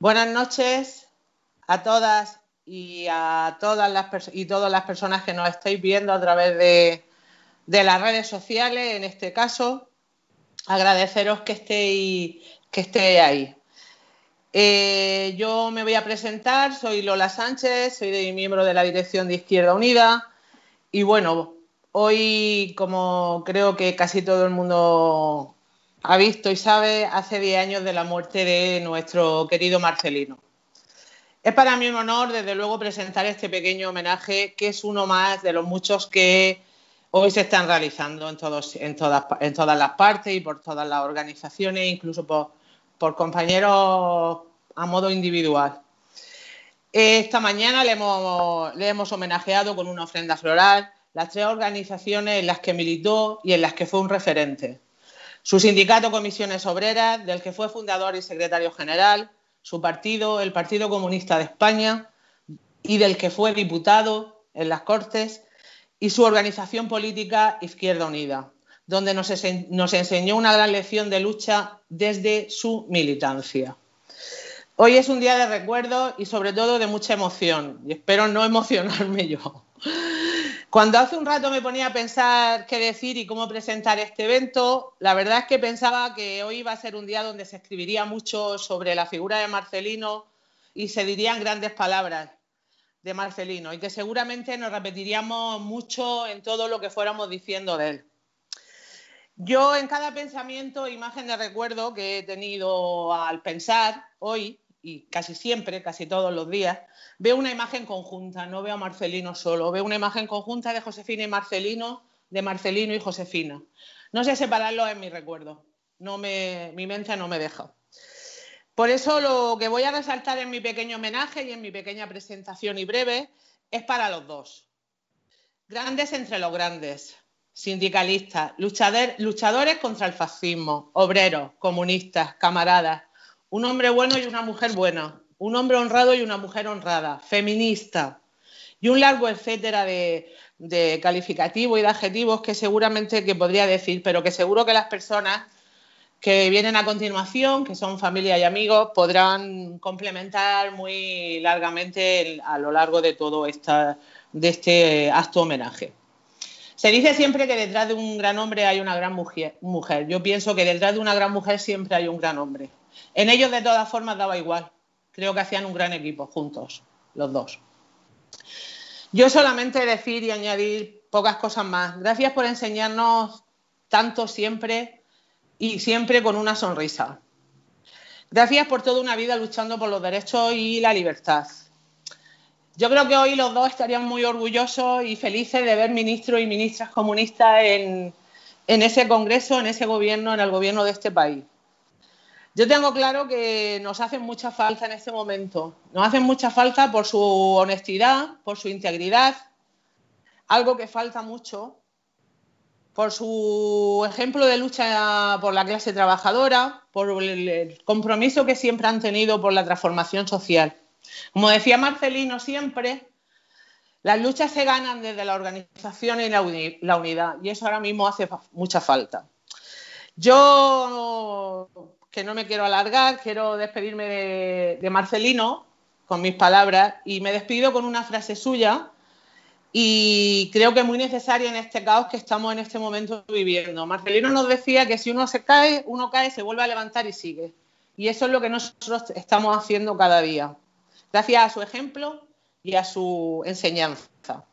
Buenas noches a todas y a todas las y todas las personas que nos estáis viendo a través de, las redes sociales, en este caso. Agradeceros que estéis, que estéis ahí. Eh, yo me voy a presentar, soy Lola Sánchez, soy miembro de la dirección de Izquierda Unida y bueno, hoy como creo que casi todo el mundo ha visto y sabe, hace 10 años de la muerte de nuestro querido Marcelino. Es para mí un honor, desde luego, presentar este pequeño homenaje, que es uno más de los muchos que hoy se están realizando en, todas, las partes y por todas las organizaciones, incluso por, por compañeros a modo individual. Esta mañana le hemos, le hemos homenajeado con una ofrenda floral las tres organizaciones en las que militó y en las que fue un referente. Su sindicato Comisiones Obreras, del que fue fundador y secretario general, su partido, el Partido Comunista de España, y del que fue diputado en las Cortes, y su organización política Izquierda Unida, donde nos, enseñó una gran lección de lucha desde su militancia. Hoy es un día de recuerdo y sobre todo de mucha emoción, y espero no emocionarme yo. Cuando hace un rato me ponía a pensar qué decir y cómo presentar este evento, la verdad es que pensaba que hoy iba a ser un día donde se escribiría mucho sobre la figura de Marcelino y se dirían grandes palabras de Marcelino y que seguramente nos repetiríamos mucho en todo lo que fuéramos diciendo de él. Yo en cada pensamiento, imagen de recuerdo que he tenido al pensar hoy, y casi siempre, casi todos los días, veo una imagen conjunta, no veo a Marcelino solo, veo una imagen conjunta de Josefina y Marcelino, de Marcelino y Josefina. No sé separarlos en mi recuerdo, no me, mi mente no me deja. Por eso lo que voy a resaltar en mi pequeño homenaje y en mi pequeña presentación y breve es para los dos. Grandes entre los grandes, sindicalistas, luchadores contra el fascismo, obreros, comunistas, camaradas, un hombre bueno y una mujer buena, un hombre honrado y una mujer honrada, feminista y un largo etcétera de, calificativos y de adjetivos que seguramente que podría decir, pero que seguro que las personas que vienen a continuación, que son familia y amigos, podrán complementar muy largamente a lo largo de todo esta, de este acto homenaje. Se dice siempre que detrás de un gran hombre hay una gran mujer. Yo pienso que detrás de una gran mujer siempre hay un gran hombre. En ellos, de todas formas, daba igual. Creo que hacían un gran equipo juntos, los dos. Yo solamente decir y añadir pocas cosas más. Gracias por enseñarnos tanto siempre y siempre con una sonrisa. Gracias por toda una vida luchando por los derechos y la libertad. Yo creo que hoy los dos estarían muy orgullosos y felices de ver ministros y ministras comunistas en, en ese Congreso, en ese gobierno, en el gobierno de este país. Yo tengo claro que nos hacen mucha falta en este momento. Nos hacen mucha falta por su honestidad, por su integridad, algo que falta mucho, por su ejemplo de lucha por la clase trabajadora, por el compromiso que siempre han tenido por la transformación social. Como decía Marcelino siempre, las luchas se ganan desde la organización y la unidad, y eso ahora mismo hace mucha falta. Yo no me quiero alargar, quiero despedirme de, Marcelino con mis palabras y me despido con una frase suya y creo que es muy necesaria en este caos que estamos en este momento viviendo. Marcelino nos decía que si uno se cae, uno cae, se vuelve a levantar y sigue. Y eso es lo que nosotros estamos haciendo cada día, gracias a su ejemplo y a su enseñanza.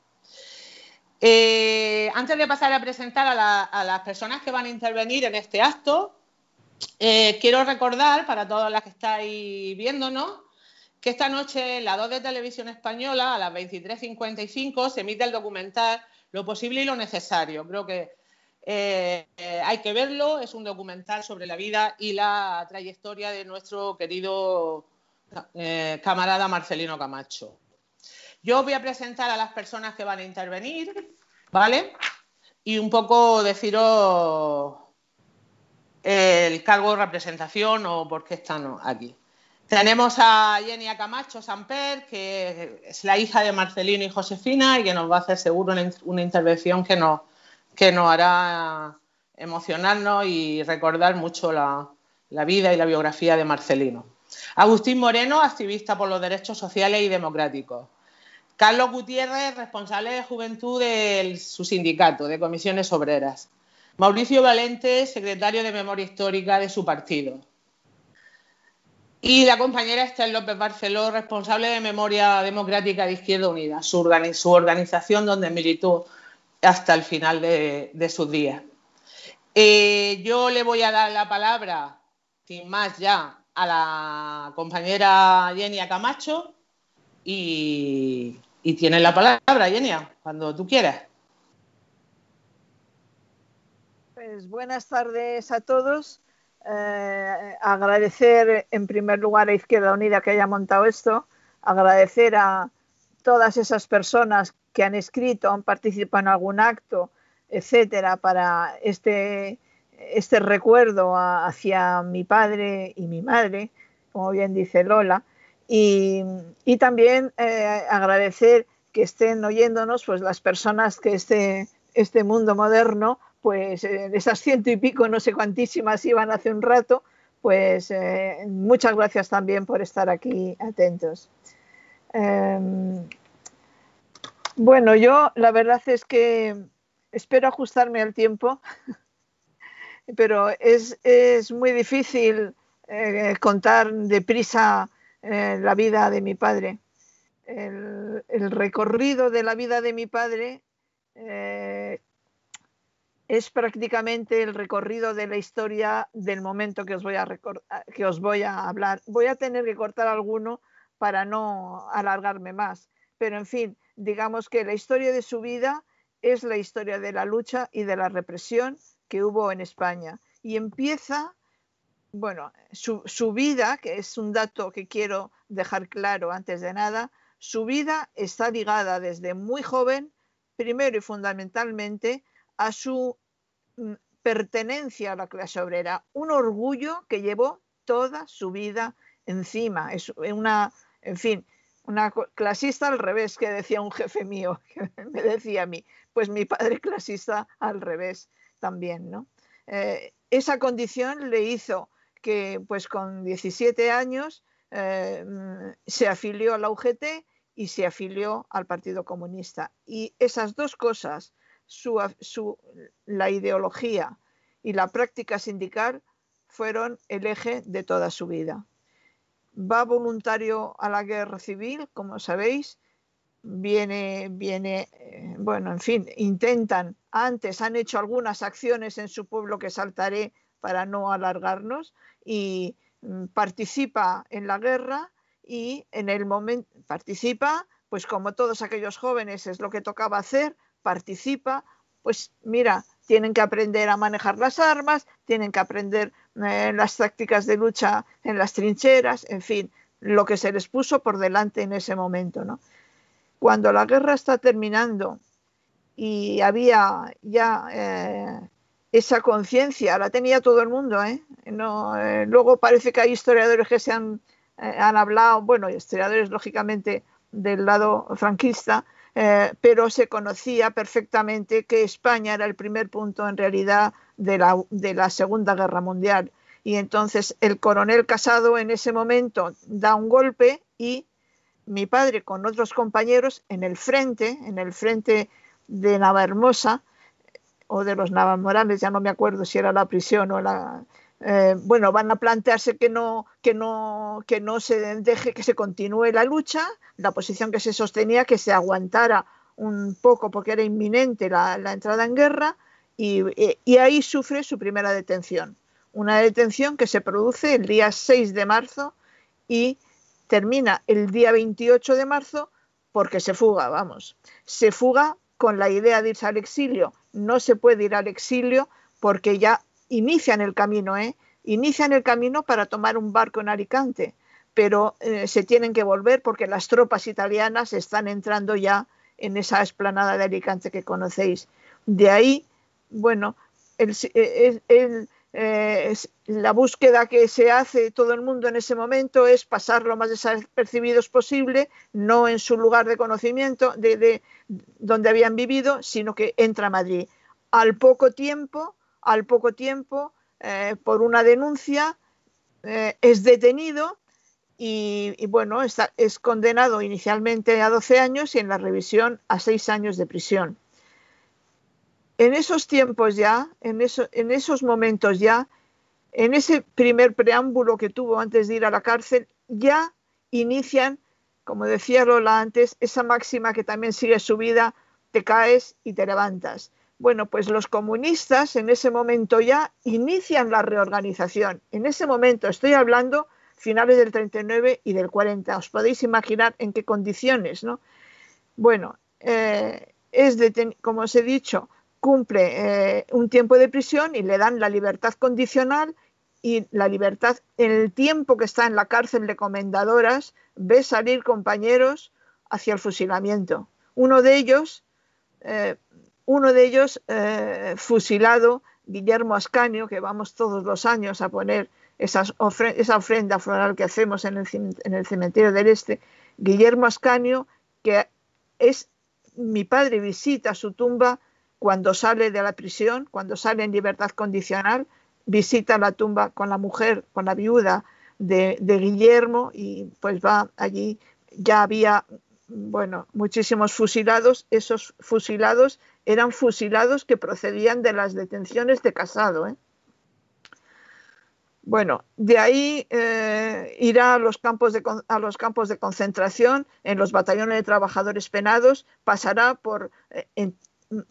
Eh, antes de pasar a presentar a las personas que van a intervenir en este acto, eh, quiero recordar para todas las que estáis viéndonos que esta noche en la 2 de Televisión Española a las 23.55 se emite el documental Lo posible y lo necesario. Creo que eh, hay que verlo, es un documental sobre la vida y la trayectoria de nuestro querido eh, camarada Marcelino Camacho. Yo voy a presentar a las personas que van a intervenir, ¿vale? Y un poco deciros el cargo de representación o por qué están aquí. Tenemos a Jenny Camacho Samper, que es la hija de Marcelino y Josefina y que nos va a hacer seguro una, intervención que nos, que nos hará emocionarnos y recordar mucho la, vida y la biografía de Marcelino. Agustín Moreno, activista por los derechos sociales y democráticos. Carlos Gutiérrez, responsable de juventud de su sindicato, de comisiones obreras. Mauricio Valente, secretario de memoria histórica de su partido. Y la compañera Esther López Barceló, responsable de Memoria Democrática de Izquierda Unida, su, organización donde militó hasta el final de, sus días. Eh, yo le voy a dar la palabra, sin más ya, a la compañera Yenia Camacho y, tienes la palabra, Yenia, cuando tú quieras. Pues buenas tardes a todos. Eh, agradecer en primer lugar a Izquierda Unida que haya montado esto, agradecer a todas esas personas que han escrito, han participado en algún acto, etcétera, para este, este recuerdo hacia mi padre y mi madre, como bien dice Lola, y, también eh, agradecer que estén oyéndonos pues las personas que este, este mundo moderno pues eh, esas ciento y pico, no sé cuantísimas iban hace un rato, pues eh, muchas gracias también por estar aquí atentos. Em, bueno, yo la verdad es que espero ajustarme al tiempo, pero es, muy difícil eh, contar deprisa la vida de mi padre. El, el, recorrido de la vida de mi padre es prácticamente el recorrido de la historia del momento que os voy a, que os voy a hablar. Voy a tener que cortar alguno para no alargarme más, pero en fin, digamos que la historia de su vida es la historia de la lucha y de la represión que hubo en España. Y empieza, bueno, su, su vida, que es un dato que quiero dejar claro antes de nada, su vida está ligada desde muy joven, primero y fundamentalmente, a su mm, pertenencia a la clase obrera, un orgullo que llevó toda su vida encima. Es una, en fin, una clasista al revés, que decía un jefe mío, que me decía a mí, pues mi padre clasista al revés también, ¿no? Eh, esa condición le hizo que, pues con 17 años, eh, mm, se afilió a la UGT y se afilió al Partido Comunista. Y esas dos cosas, la ideología y la práctica sindical fueron el eje de toda su vida. Va voluntario a la guerra civil, como sabéis, viene, viene, eh, bueno, en fin, intentan, antes han hecho algunas acciones en su pueblo que saltaré para no alargarnos, y mm, participa en la guerra y en el momento participa, pues como todos aquellos jóvenes es lo que tocaba hacer, participa, pues mira, tienen que aprender a manejar las armas, tienen que aprender eh, las tácticas de lucha en las trincheras, en fin, lo que se les puso por delante en ese momento. ¿no? Cuando la guerra está terminando y había ya eh, esa conciencia, la tenía todo el mundo, ¿eh? No, luego parece que hay historiadores que se han, han hablado, bueno, historiadores lógicamente del lado franquista, eh, pero se conocía perfectamente que España era el primer punto en realidad de la, Segunda Guerra Mundial. Y entonces el coronel Casado en ese momento da un golpe y mi padre con otros compañeros en el frente, en el frente de Navahermosa, o de los Morales, ya no me acuerdo si era la prisión o la, eh, bueno, van a plantearse que no, que, no, que no se deje que se continúe la lucha, la posición que se sostenía, que se aguantara un poco porque era inminente la, entrada en guerra y, y, ahí sufre su primera detención. Una detención que se produce el día 6 de marzo y termina el día 28 de marzo porque se fuga, vamos. Se fuga con la idea de irse al exilio. No se puede ir al exilio porque ya inician el camino, ¿eh? Inician el camino para tomar un barco en Alicante, pero eh, se tienen que volver porque las tropas italianas están entrando ya en esa esplanada de Alicante que conocéis. De ahí, bueno, eh, la búsqueda que se hace todo el mundo en ese momento es pasar lo más desapercibidos posible, no en su lugar de conocimiento, de donde habían vivido, sino que entra a Madrid. Al poco tiempo, al poco tiempo, eh, por una denuncia, eh, es detenido y, bueno, es condenado inicialmente a 12 años y en la revisión a 6 años de prisión. En esos tiempos ya, en, en esos momentos ya, en ese primer preámbulo que tuvo antes de ir a la cárcel, ya inician, como decía Lola antes, esa máxima que también sigue su vida, te caes y te levantas. Bueno, pues los comunistas en ese momento ya inician la reorganización. En ese momento, estoy hablando finales del 39 y del 40. Os podéis imaginar en qué condiciones, ¿no? Bueno, eh, es como os he dicho, cumple eh, un tiempo de prisión y le dan la libertad condicional y la libertad en el tiempo que está en la cárcel de comendadoras, ve salir compañeros hacia el fusilamiento. Uno de ellos, eh, uno de ellos fusilado, Guillermo Ascanio, que vamos todos los años a poner esa ofrenda floral que hacemos en el, cementerio del Este, Guillermo Ascanio, que es mi padre visita su tumba cuando sale de la prisión, cuando sale en libertad condicional, visita la tumba con la mujer, con la viuda de, de Guillermo y pues va allí. Ya había, bueno, muchísimos fusilados. Esos fusilados eran fusilados que procedían de las detenciones de Casado. ¿eh? Bueno, de ahí eh, irá a los, campos de, a los campos de concentración, en los batallones de trabajadores penados, pasará por eh,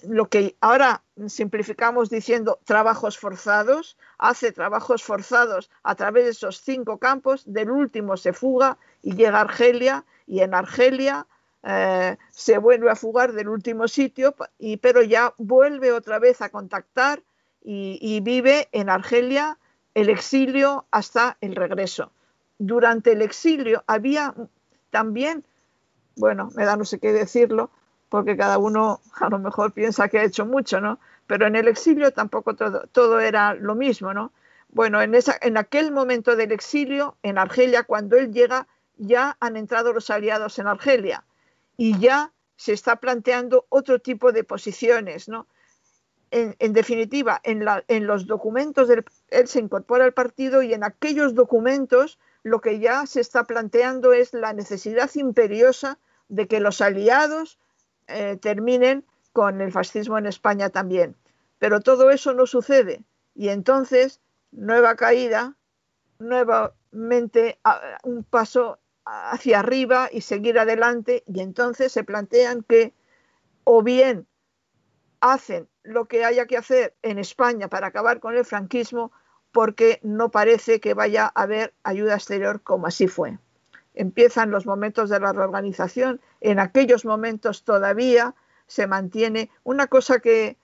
lo que ahora simplificamos diciendo trabajos forzados, hace trabajos forzados a través de esos cinco campos, del último se fuga y llega a Argelia y en Argelia eh, se vuelve a fugar del último sitio, y, pero ya vuelve otra vez a contactar y, y vive en Argelia el exilio hasta el regreso. Durante el exilio había también, bueno, me da no sé qué decirlo, porque cada uno a lo mejor piensa que ha hecho mucho, ¿no? Pero en el exilio tampoco todo, todo era lo mismo, ¿no? Bueno, en, esa, en aquel momento del exilio, en Argelia, cuando él llega, ya han entrado los aliados en Argelia y ya se está planteando otro tipo de posiciones, ¿no? en, definitiva, en, los documentos, del, él se incorpora al partido y en aquellos documentos lo que ya se está planteando es la necesidad imperiosa de que los aliados eh, terminen con el fascismo en España también. Pero todo eso no sucede y entonces nueva caída, nuevamente un paso hacia arriba y seguir adelante y entonces se plantean que o bien hacen lo que haya que hacer en España para acabar con el franquismo porque no parece que vaya a haber ayuda exterior como así fue. Empiezan los momentos de la reorganización, en aquellos momentos todavía se mantiene una cosa que,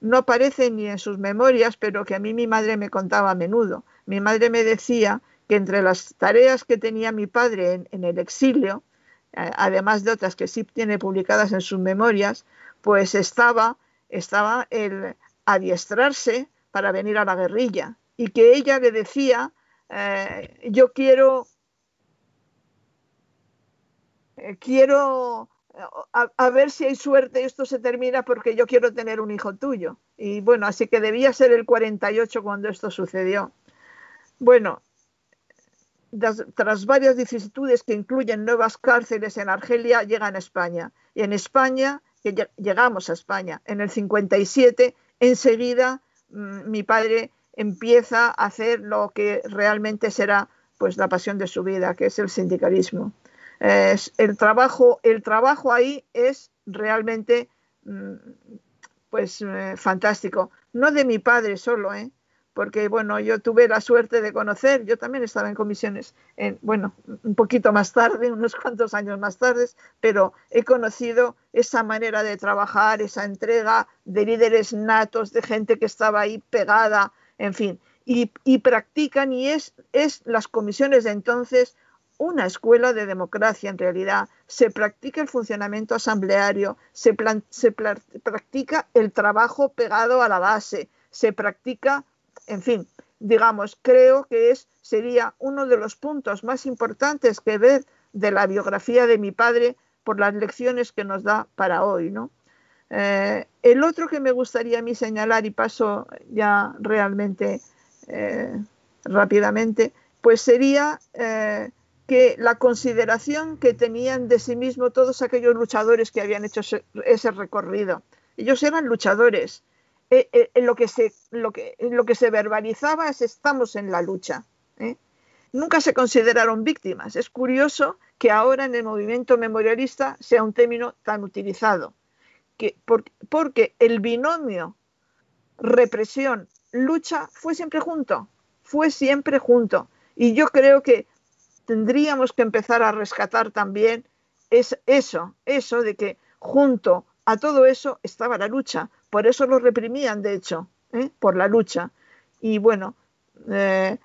no aparece ni en sus memorias, pero que a mí mi madre me contaba a menudo. Mi madre me decía que entre las tareas que tenía mi padre en el exilio, eh, además de otras que sí tiene publicadas en sus memorias, pues estaba, estaba el adiestrarse para venir a la guerrilla y que ella le decía, eh, yo quiero, eh, quiero a, ver si hay suerte, esto se termina porque yo quiero tener un hijo tuyo. Y bueno, así que debía ser el 48 cuando esto sucedió. Bueno, tras varias vicisitudes que incluyen nuevas cárceles en Argelia, llegan a España. Y en España llegamos a España. En el 57, enseguida mm, mi padre empieza a hacer lo que realmente será pues la pasión de su vida, que es el sindicalismo. el, trabajo, el trabajo ahí es realmente mm, pues eh, fantástico. No de mi padre solo, ¿eh? Porque bueno, yo tuve la suerte de conocer, yo también estaba en comisiones, en, bueno, un poquito más tarde, unos cuantos años más tarde, pero he conocido esa manera de trabajar, esa entrega de líderes natos, de gente que estaba ahí pegada, en fin, y, practican y es, es las comisiones de entonces una escuela de democracia en realidad. Se practica el funcionamiento asambleario, se, se practica el trabajo pegado a la base, se practica en fin, digamos, creo que es, sería uno de los puntos más importantes que ver de la biografía de mi padre por las lecciones que nos da para hoy, ¿no? Eh, el otro que me gustaría a mí señalar, y paso ya realmente eh, rápidamente, pues sería eh, que la consideración que tenían de sí mismo todos aquellos luchadores que habían hecho ese, recorrido. Ellos eran luchadores. Eh, eh, lo, que se, verbalizaba es estamos en la lucha. ¿eh? Nunca se consideraron víctimas. Es curioso que ahora en el movimiento memorialista sea un término tan utilizado, que, porque el binomio represión-lucha fue siempre junto, fue siempre junto. Y yo creo que tendríamos que empezar a rescatar también es eso, eso de que junto a todo eso estaba la lucha. Por eso lo reprimían, de hecho, ¿eh? por la lucha. Y bueno, eh,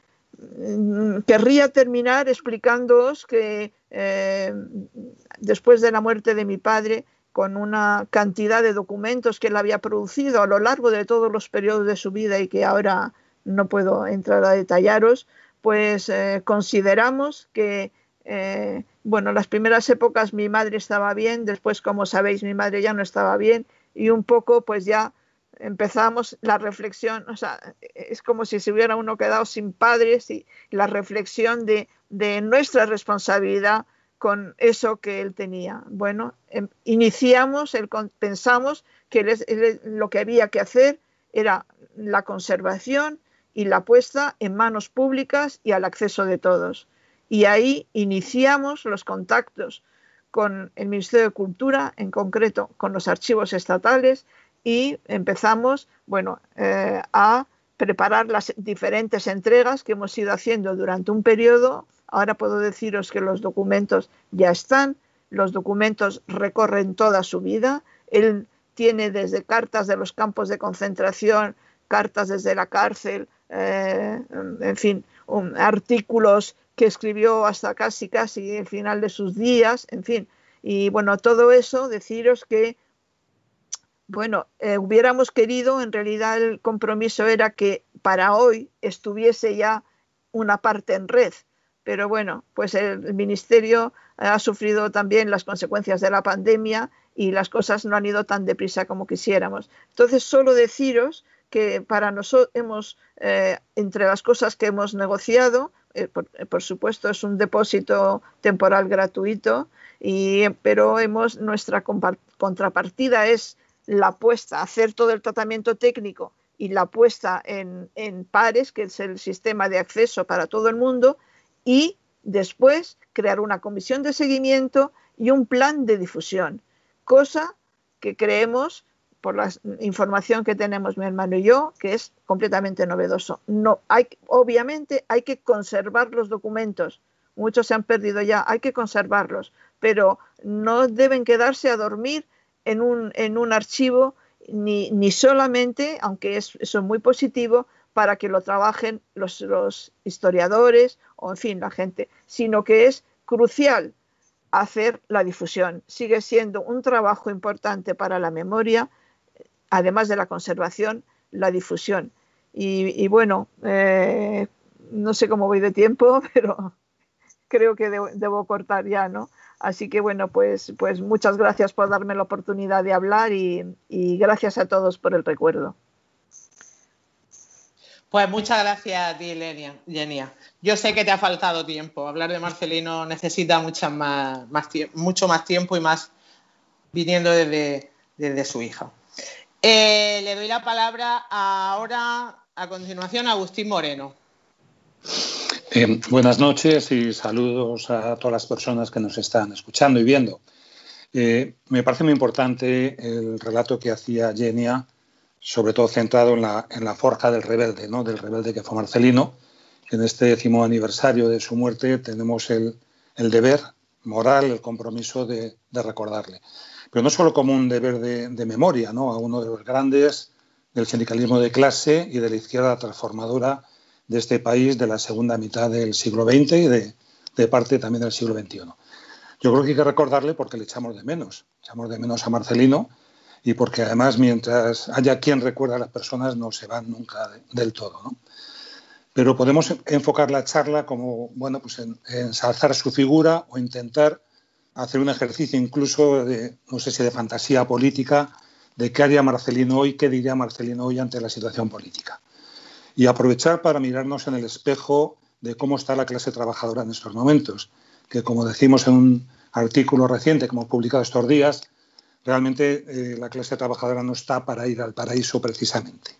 querría terminar explicándoos que eh, después de la muerte de mi padre, con una cantidad de documentos que él había producido a lo largo de todos los periodos de su vida y que ahora no puedo entrar a detallaros, pues consideramos que, eh, bueno, las primeras épocas mi madre estaba bien, después, como sabéis, mi madre ya no estaba bien y un poco, pues ya empezamos la reflexión, o sea, es como si se hubiera uno quedado sin padres y la reflexión de, nuestra responsabilidad con eso que él tenía. Bueno, em, iniciamos, el, pensamos que lo que había que hacer era la conservación, y la puesta en manos públicas y al acceso de todos. Y ahí iniciamos los contactos con el Ministerio de Cultura, en concreto con los archivos estatales, y empezamos bueno, eh, a preparar las diferentes entregas que hemos ido haciendo durante un periodo. Ahora puedo deciros que los documentos ya están, los documentos recorren toda su vida. Él tiene desde cartas de los campos de concentración, cartas desde la cárcel, eh, en fin, artículos que escribió hasta casi, casi el final de sus días, en fin. Y bueno, todo eso, deciros que, bueno, eh, hubiéramos querido, en realidad el compromiso era que para hoy estuviese ya una parte en red, pero bueno, pues el ministerio ha sufrido también las consecuencias de la pandemia y las cosas no han ido tan deprisa como quisiéramos. Entonces, solo deciros que para nosotros hemos, eh, entre las cosas que hemos negociado, eh, eh, por, supuesto es un depósito temporal gratuito, y, pero hemos, nuestra contrapartida es la puesta, hacer todo el tratamiento técnico y la puesta en, en pares, que es el sistema de acceso para todo el mundo, y después crear una comisión de seguimiento y un plan de difusión, cosa que creemos por la información que tenemos mi hermano y yo, que es completamente novedoso. No, hay, obviamente hay que conservar los documentos. Muchos se han perdido ya, hay que conservarlos, pero no deben quedarse a dormir en un, en un archivo ni, solamente, aunque es, eso es muy positivo, para que lo trabajen los historiadores o, en fin, la gente, sino que es crucial hacer la difusión. Sigue siendo un trabajo importante para la memoria además de la conservación, la difusión. Y, bueno, eh, no sé cómo voy de tiempo, pero creo que debo, cortar ya, ¿no? Así que bueno, pues, pues muchas gracias por darme la oportunidad de hablar y, gracias a todos por el recuerdo. Pues muchas gracias a ti, Lenia. Yo sé que te ha faltado tiempo. Hablar de Marcelino necesita mucho más tiempo y más viniendo desde, desde su hija. Eh, le doy la palabra ahora, a continuación, a Agustín Moreno. Eh, buenas noches y saludos a todas las personas que nos están escuchando y viendo. Eh, me parece muy importante el relato que hacía Genia, sobre todo centrado en la, en la forja del rebelde, ¿no? del rebelde que fue Marcelino. En este décimo aniversario de su muerte tenemos el, el deber moral, el compromiso de, de recordarle pero no solo como un deber de, memoria, ¿no? a uno de los grandes del sindicalismo de clase y de la izquierda transformadora de este país de la segunda mitad del siglo XX y de, parte también del siglo XXI. Yo creo que hay que recordarle porque le echamos de menos, echamos de menos a Marcelino y porque además mientras haya quien recuerda a las personas no se van nunca del todo. ¿no? Pero podemos enfocar la charla como, bueno, pues en ensalzar su figura o intentar hacer un ejercicio incluso de, no sé si de fantasía política, de qué haría Marcelino hoy, qué diría Marcelino hoy ante la situación política. Y aprovechar para mirarnos en el espejo de cómo está la clase trabajadora en estos momentos, que como decimos en un artículo reciente que hemos publicado estos días, realmente eh, la clase trabajadora no está para ir al paraíso precisamente.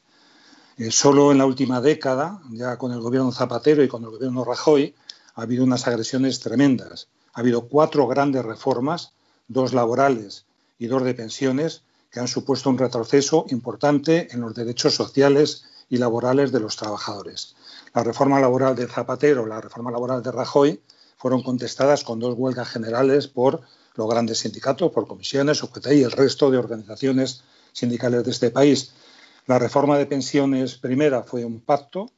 Eh, solo en la última década, ya con el gobierno Zapatero y con el gobierno Rajoy, ha habido unas agresiones tremendas. Ha habido cuatro grandes reformas, dos laborales y dos de pensiones, que han supuesto un retroceso importante en los derechos sociales y laborales de los trabajadores. La reforma laboral de Zapatero, la reforma laboral de Rajoy, fueron contestadas con dos huelgas generales por los grandes sindicatos, por comisiones, UGT y el resto de organizaciones sindicales de este país. La reforma de pensiones primera fue un pacto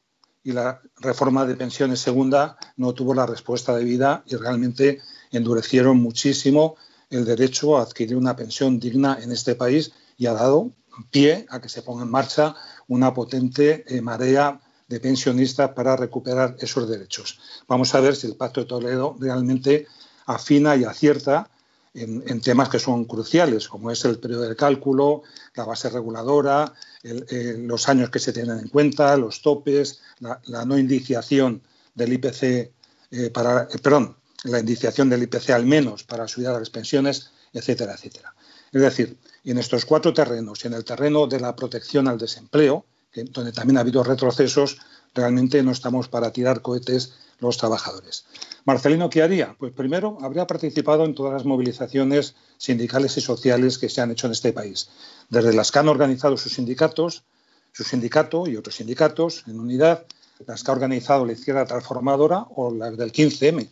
y la reforma de pensiones segunda no tuvo la respuesta debida y realmente endurecieron muchísimo el derecho a adquirir una pensión digna en este país y ha dado pie a que se ponga en marcha una potente eh, marea de pensionistas para recuperar esos derechos. Vamos a ver si el Pacto de Toledo realmente afina y acierta en, temas que son cruciales, como es el periodo de cálculo, la base reguladora, eh, los años que se tienen en cuenta, los topes, la, no indiciación del IPC eh, para, perdón, la indiciación del IPC al menos para subir a las pensiones, etcétera, etcétera. Es decir, en estos cuatro terrenos y en el terreno de la protección al desempleo, donde también ha habido retrocesos, realmente no estamos para tirar cohetes los trabajadores. Marcelino, ¿qué haría? Pues primero, habría participado en todas las movilizaciones sindicales y sociales que se han hecho en este país, desde las que han organizado sus sindicatos, su sindicato y otros sindicatos en unidad, las que ha organizado la izquierda transformadora o las del 15M.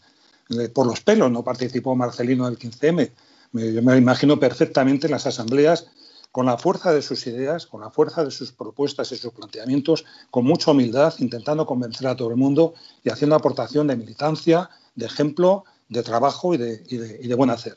Por los pelos no participó Marcelino del 15M. Yo me imagino perfectamente en las asambleas con la fuerza de sus ideas, con la fuerza de sus propuestas y sus planteamientos, con mucha humildad, intentando convencer a todo el mundo y haciendo aportación de militancia, de ejemplo, de trabajo y de, buen hacer.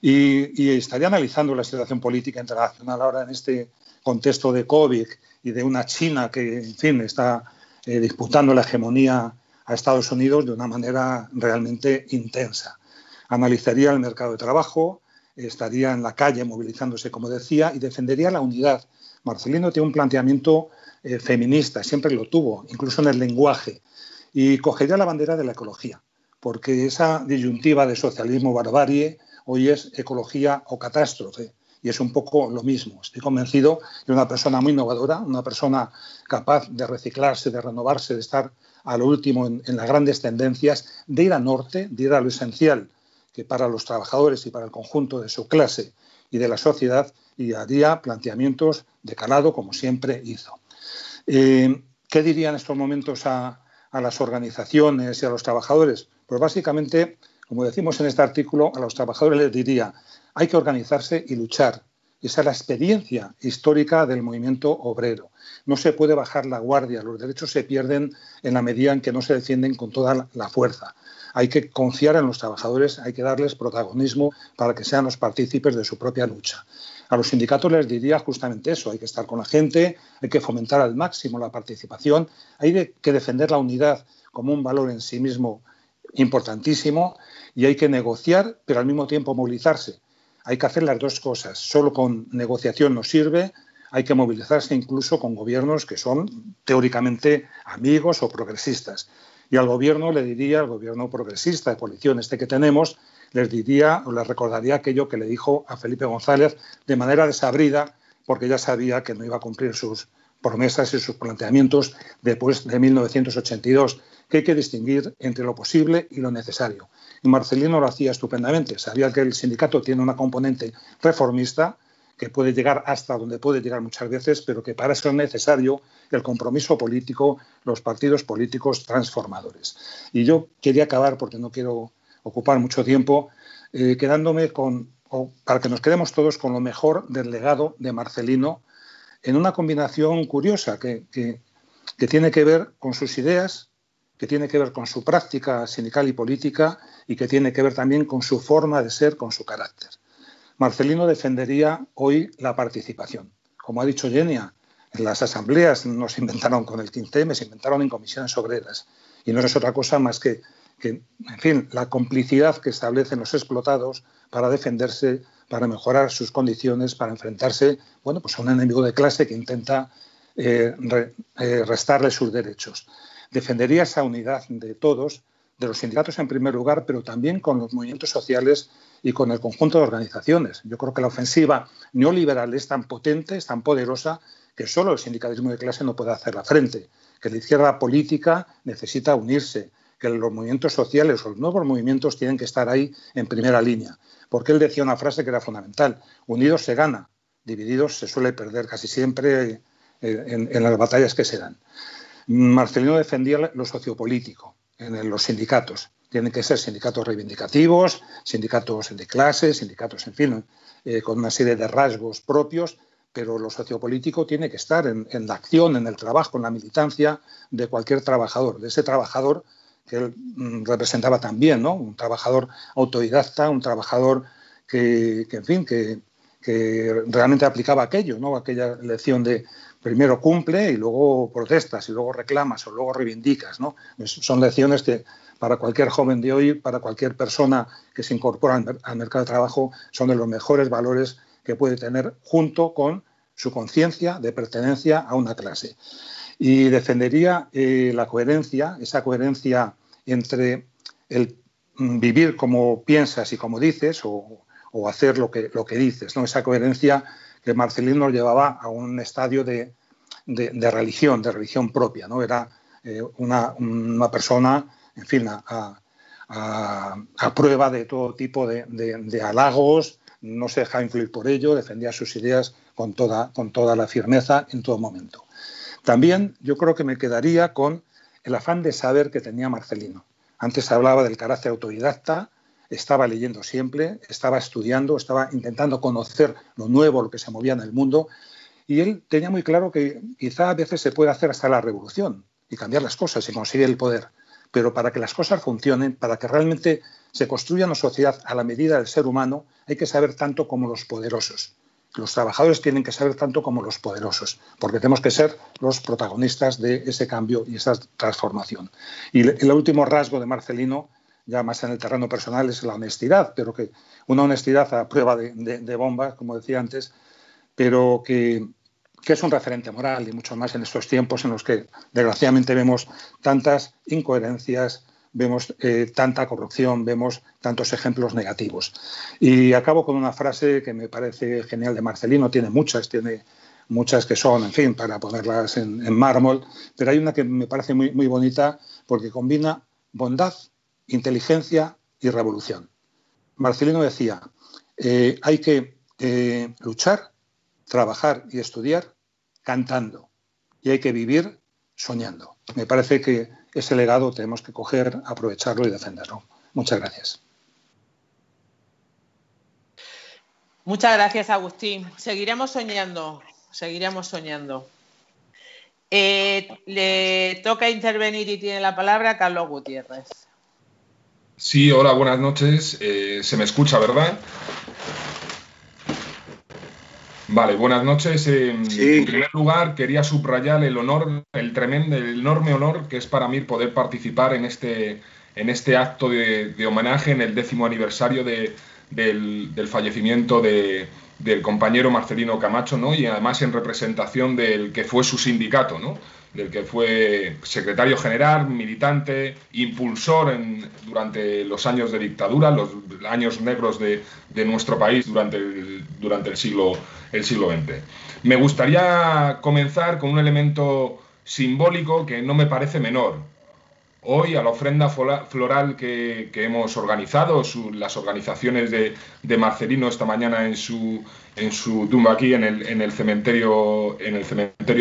Y, estaría analizando la situación política internacional ahora en este contexto de COVID y de una China que, en fin, está eh, disputando la hegemonía a Estados Unidos de una manera realmente intensa. Analizaría el mercado de trabajo, estaría en la calle movilizándose, como decía, y defendería la unidad. Marcelino tiene un planteamiento eh, feminista, siempre lo tuvo, incluso en el lenguaje, y cogería la bandera de la ecología, porque esa disyuntiva de socialismo-barbarie hoy es ecología o catástrofe, y es un poco lo mismo. Estoy convencido de una persona muy innovadora, una persona capaz de reciclarse, de renovarse, de estar a lo último en, en las grandes tendencias, de ir a norte, de ir a lo esencial que para los trabajadores y para el conjunto de su clase y de la sociedad y haría planteamientos de calado como siempre hizo. Eh, ¿Qué diría en estos momentos a, las organizaciones y a los trabajadores? Pues básicamente, como decimos en este artículo, a los trabajadores les diría, hay que organizarse y luchar. Esa es la experiencia histórica del movimiento obrero. No se puede bajar la guardia, los derechos se pierden en la medida en que no se defienden con toda la fuerza hay que confiar en los trabajadores, hay que darles protagonismo para que sean los partícipes de su propia lucha. A los sindicatos les diría justamente eso, hay que estar con la gente, hay que fomentar al máximo la participación, hay que defender la unidad como un valor en sí mismo importantísimo y hay que negociar, pero al mismo tiempo movilizarse. Hay que hacer las dos cosas. Solo con negociación no sirve, hay que movilizarse incluso con gobiernos que son teóricamente amigos o progresistas. Y al gobierno le diría, al gobierno progresista de coalición este que tenemos, les diría o les recordaría aquello que le dijo a Felipe González de manera desabrida, porque ya sabía que no iba a cumplir sus promesas y sus planteamientos después de 1982, que hay que distinguir entre lo posible y lo necesario. Y Marcelino lo hacía estupendamente. Sabía que el sindicato tiene una componente reformista, que puede llegar hasta donde puede llegar muchas veces, pero que para eso es necesario el compromiso político, los partidos políticos transformadores. Y yo quería acabar, porque no quiero ocupar mucho tiempo, eh, quedándome con, para que nos quedemos todos con lo mejor del legado de Marcelino, en una combinación curiosa que, que tiene que ver con sus ideas, que tiene que ver con su práctica sindical y política y que tiene que ver también con su forma de ser, con su carácter. Marcelino defendería hoy la participación. Como ha dicho Genia, las asambleas no se inventaron con el 15M, se inventaron en comisiones obreras. Y no es otra cosa más que, que, en fin, la complicidad que establecen los explotados para defenderse, para mejorar sus condiciones, para enfrentarse bueno, pues a un enemigo de clase que intenta eh, eh, restarle sus derechos. defendería esa unidad de todos, de los sindicatos en primer lugar, pero también con los movimientos sociales y con el conjunto de organizaciones. Yo creo que la ofensiva neoliberal es tan potente, es tan poderosa, que solo el sindicalismo de clase no puede hacer la frente, que la izquierda política necesita unirse, que los movimientos sociales, los nuevos movimientos tienen que estar ahí en primera línea. Porque él decía una frase que era fundamental, unidos se gana, divididos se suele perder casi siempre eh, en, las batallas que se dan. Marcelino defendía lo sociopolítico en los sindicatos. Tienen que ser sindicatos reivindicativos, sindicatos de clase, sindicatos, en fin, eh, con una serie de rasgos propios, pero lo sociopolítico tiene que estar en, la acción, en el trabajo, en la militancia de cualquier trabajador, de ese trabajador que él mm, representaba también, ¿no? Un trabajador autodidacta, un trabajador que, en fin, que, realmente aplicaba aquello, ¿no? Aquella lección de primero cumple y luego protestas y luego reclamas o luego reivindicas, ¿no? son lecciones que para cualquier joven de hoy, para cualquier persona que se incorpora al mercado de trabajo, son de los mejores valores que puede tener junto con su conciencia de pertenencia a una clase. Y defendería eh, la coherencia, esa coherencia entre el mm, vivir como piensas y como dices o, hacer lo que, lo que dices, ¿no? esa coherencia que Marcelino llevaba a un estadio de, religión, de religión propia. ¿no? Era eh, una, persona, en fin, a, prueba de todo tipo de halagos, no se dejaba influir por ello, defendía sus ideas con toda, con toda la firmeza en todo momento. También yo creo que me quedaría con el afán de saber que tenía Marcelino. Antes hablaba del carácter autodidacta, estaba leyendo siempre, estaba estudiando, estaba intentando conocer lo nuevo, lo que se movía en el mundo, y él tenía muy claro que quizá a veces se puede hacer hasta la revolución y cambiar las cosas y conseguir el poder, pero para que las cosas funcionen, para que realmente se construya una sociedad a la medida del ser humano, hay que saber tanto como los poderosos. Los trabajadores tienen que saber tanto como los poderosos, porque tenemos que ser los protagonistas de ese cambio y esa transformación. Y el último rasgo de Marcelino, ya más en el terreno personal, es la honestidad, pero que una honestidad a prueba de, de, bombas, como decía antes, pero que, que es un referente moral y mucho más en estos tiempos en los que desgraciadamente vemos tantas incoherencias, vemos eh, tanta corrupción, vemos tantos ejemplos negativos. Y acabo con una frase que me parece genial de Marcelino, tiene muchas, tiene muchas que son, en fin, para ponerlas en, mármol, pero hay una que me parece muy, bonita porque combina bondad, inteligencia y revolución. Marcelino decía, eh, hay que eh, luchar, trabajar y estudiar cantando y hay que vivir soñando. Me parece que ese legado tenemos que coger, aprovecharlo y defenderlo. Muchas gracias. Muchas gracias, Agustín. Seguiremos soñando, seguiremos soñando. Eh, le toca intervenir y tiene la palabra Carlos Gutiérrez. Sí, hola, buenas noches. Eh, se me escucha, ¿verdad? Vale, buenas noches. En primer lugar, quería subrayar el honor, el tremendo, el enorme honor que es para mí poder participar en este, en este acto de, homenaje en el décimo aniversario del, fallecimiento del compañero Marcelino Camacho, ¿no? Y además en representación del que fue su sindicato, ¿no? del que fue secretario general, militante, impulsor durante los años de dictadura, los años negros de, nuestro país durante el, durante el siglo, el siglo XX. Me gustaría comenzar con un elemento simbólico que no me parece menor. Hoy, a la ofrenda floral que, hemos organizado, las organizaciones de, Marcelino esta mañana en su, tumba aquí en el cementerio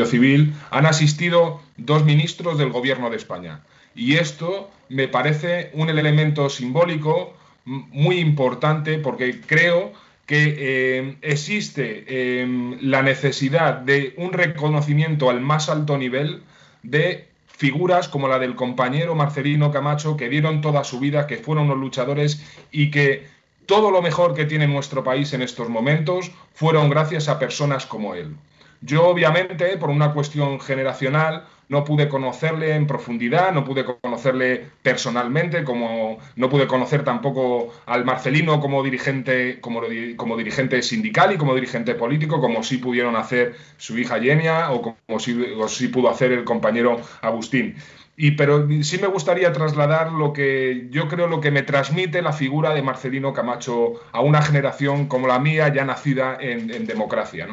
civil, han asistido dos ministros del gobierno de España. Y esto me parece un elemento simbólico muy importante porque creo que eh, existe eh, la necesidad de un reconocimiento al más alto nivel de figuras como la del compañero Marcelino Camacho, que dieron toda su vida, que fueron los luchadores y que todo lo mejor que tiene nuestro país en estos momentos fueron gracias a personas como él. Yo, obviamente, por una cuestión generacional, no pude conocerle en profundidad, no pude conocerle personalmente, como no pude conocer tampoco al Marcelino como dirigente, como, como dirigente sindical y como dirigente político, como sí pudieron hacer su hija Yenia o como sí, pudo hacer el compañero Agustín. Y, pero sí me gustaría trasladar lo que yo creo lo que me transmite la figura de Marcelino Camacho a una generación como la mía, ya nacida en, democracia.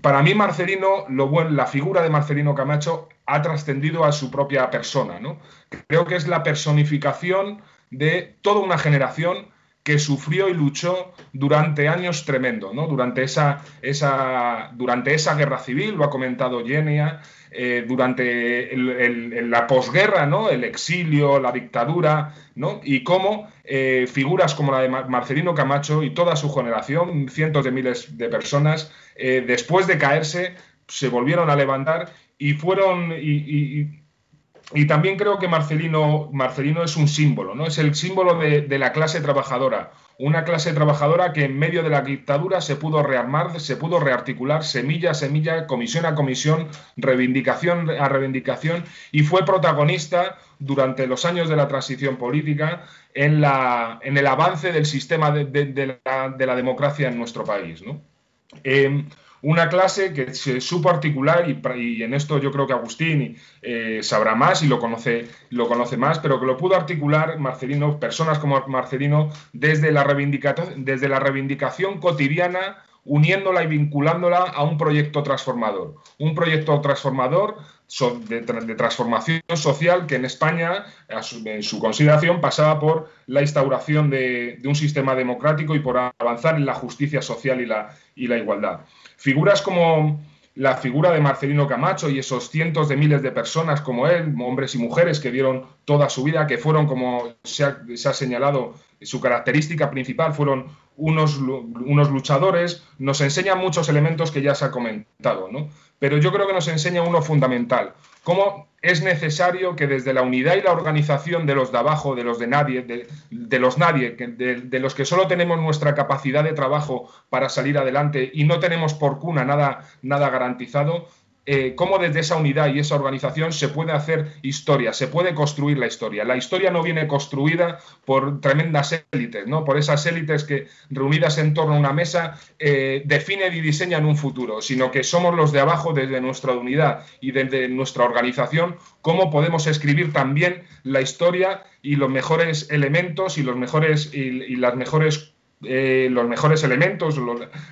Para mí, Marcelino, lo bueno, la figura de Marcelino Camacho ha trascendido a su propia persona. ¿no? Creo que es la personificación de toda una generación que sufrió y luchó durante años tremendos, ¿no? durante, esa, esa, durante esa guerra civil, lo ha comentado Yenia, eh, durante la posguerra, ¿no? el exilio, la dictadura, ¿no? y cómo eh, figuras como la de Marcelino Camacho y toda su generación, cientos de miles de personas, eh, después de caerse, se volvieron a levantar y fueron... también creo que Marcelino, Marcelino es un símbolo, ¿no? Es el símbolo de, la clase trabajadora. Una clase trabajadora que en medio de la dictadura se pudo rearmar, se pudo rearticular semilla a semilla, comisión a comisión, reivindicación a reivindicación, y fue protagonista durante los años de la transición política en el avance del sistema de, la, democracia en nuestro país. ¿no? Eh, una clase que se supo articular y, en esto yo creo que Agustín eh, sabrá más y lo conoce, lo conoce más, pero que lo pudo articular Marcelino, personas como Marcelino, desde la, desde la reivindicación cotidiana uniéndola y vinculándola a un proyecto transformador. Un proyecto transformador de, transformación social que en España, en su consideración, pasaba por la instauración de, un sistema democrático y por avanzar en la justicia social y la, y la igualdad. Figuras como la figura de Marcelino Camacho y esos cientos de miles de personas como él, hombres y mujeres que dieron toda su vida, que fueron, como se ha, señalado, su característica principal, fueron unos, luchadores, nos enseñan muchos elementos que ya se ha comentado, ¿no? Pero yo creo que nos enseña uno fundamental, cómo es necesario que desde la unidad y la organización de los de abajo, de los de nadie, de, los nadie, de, los que solo tenemos nuestra capacidad de trabajo para salir adelante y no tenemos por cuna nada, nada garantizado, eh, cómo desde esa unidad y esa organización se puede hacer historia, se puede construir la historia. La historia no viene construida por tremendas élites, ¿no? por esas élites que reunidas en torno a una mesa eh, definen y diseñan un futuro, sino que somos los de abajo desde nuestra unidad y desde nuestra organización, cómo podemos escribir también la historia y los mejores elementos y, los mejores, y las mejores eh, los mejores elementos,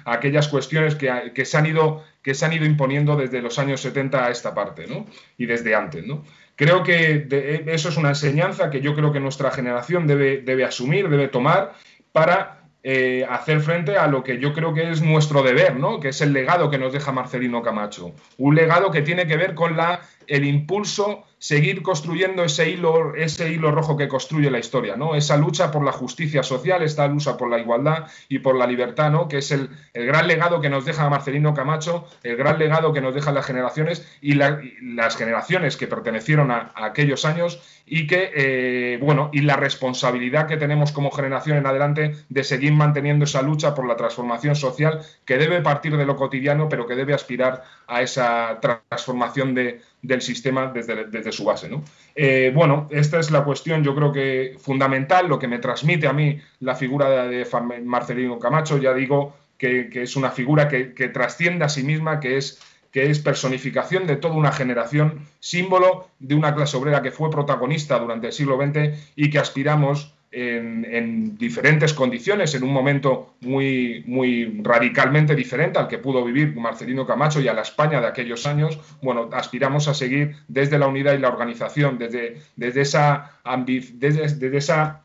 aquellas cuestiones que, se han ido, que se han ido imponiendo desde los años 70 a esta parte, ¿no? Y desde antes, ¿no? Creo que eso es una enseñanza que yo creo que nuestra generación debe, debe asumir, debe tomar para eh, hacer frente a lo que yo creo que es nuestro deber, ¿no? que es el legado que nos deja Marcelino Camacho. Un legado que tiene que ver con la, el impulso, seguir construyendo ese hilo, ese hilo rojo que construye la historia, ¿no? esa lucha por la justicia social, esta lucha por la igualdad y por la libertad, ¿no? que es el, gran legado que nos deja Marcelino Camacho, el gran legado que nos dejan las generaciones y, las generaciones que pertenecieron a aquellos años y que, eh, bueno, y la responsabilidad que tenemos como generación en adelante de seguir manteniendo esa lucha por la transformación social que debe partir de lo cotidiano, pero que debe aspirar a esa transformación del sistema desde, su base. ¿no? Eh, bueno, esta es la cuestión, yo creo que fundamental, lo que me transmite a mí la figura de, Marcelino Camacho, ya digo que, es una figura que trasciende a sí misma, que es que es personificación de toda una generación, símbolo de una clase obrera que fue protagonista durante el siglo XX y que aspiramos en, diferentes condiciones, en un momento muy, muy radicalmente diferente al que pudo vivir Marcelino Camacho y a la España de aquellos años, bueno, aspiramos a seguir desde la unidad y la organización, desde, desde, esa, desde esa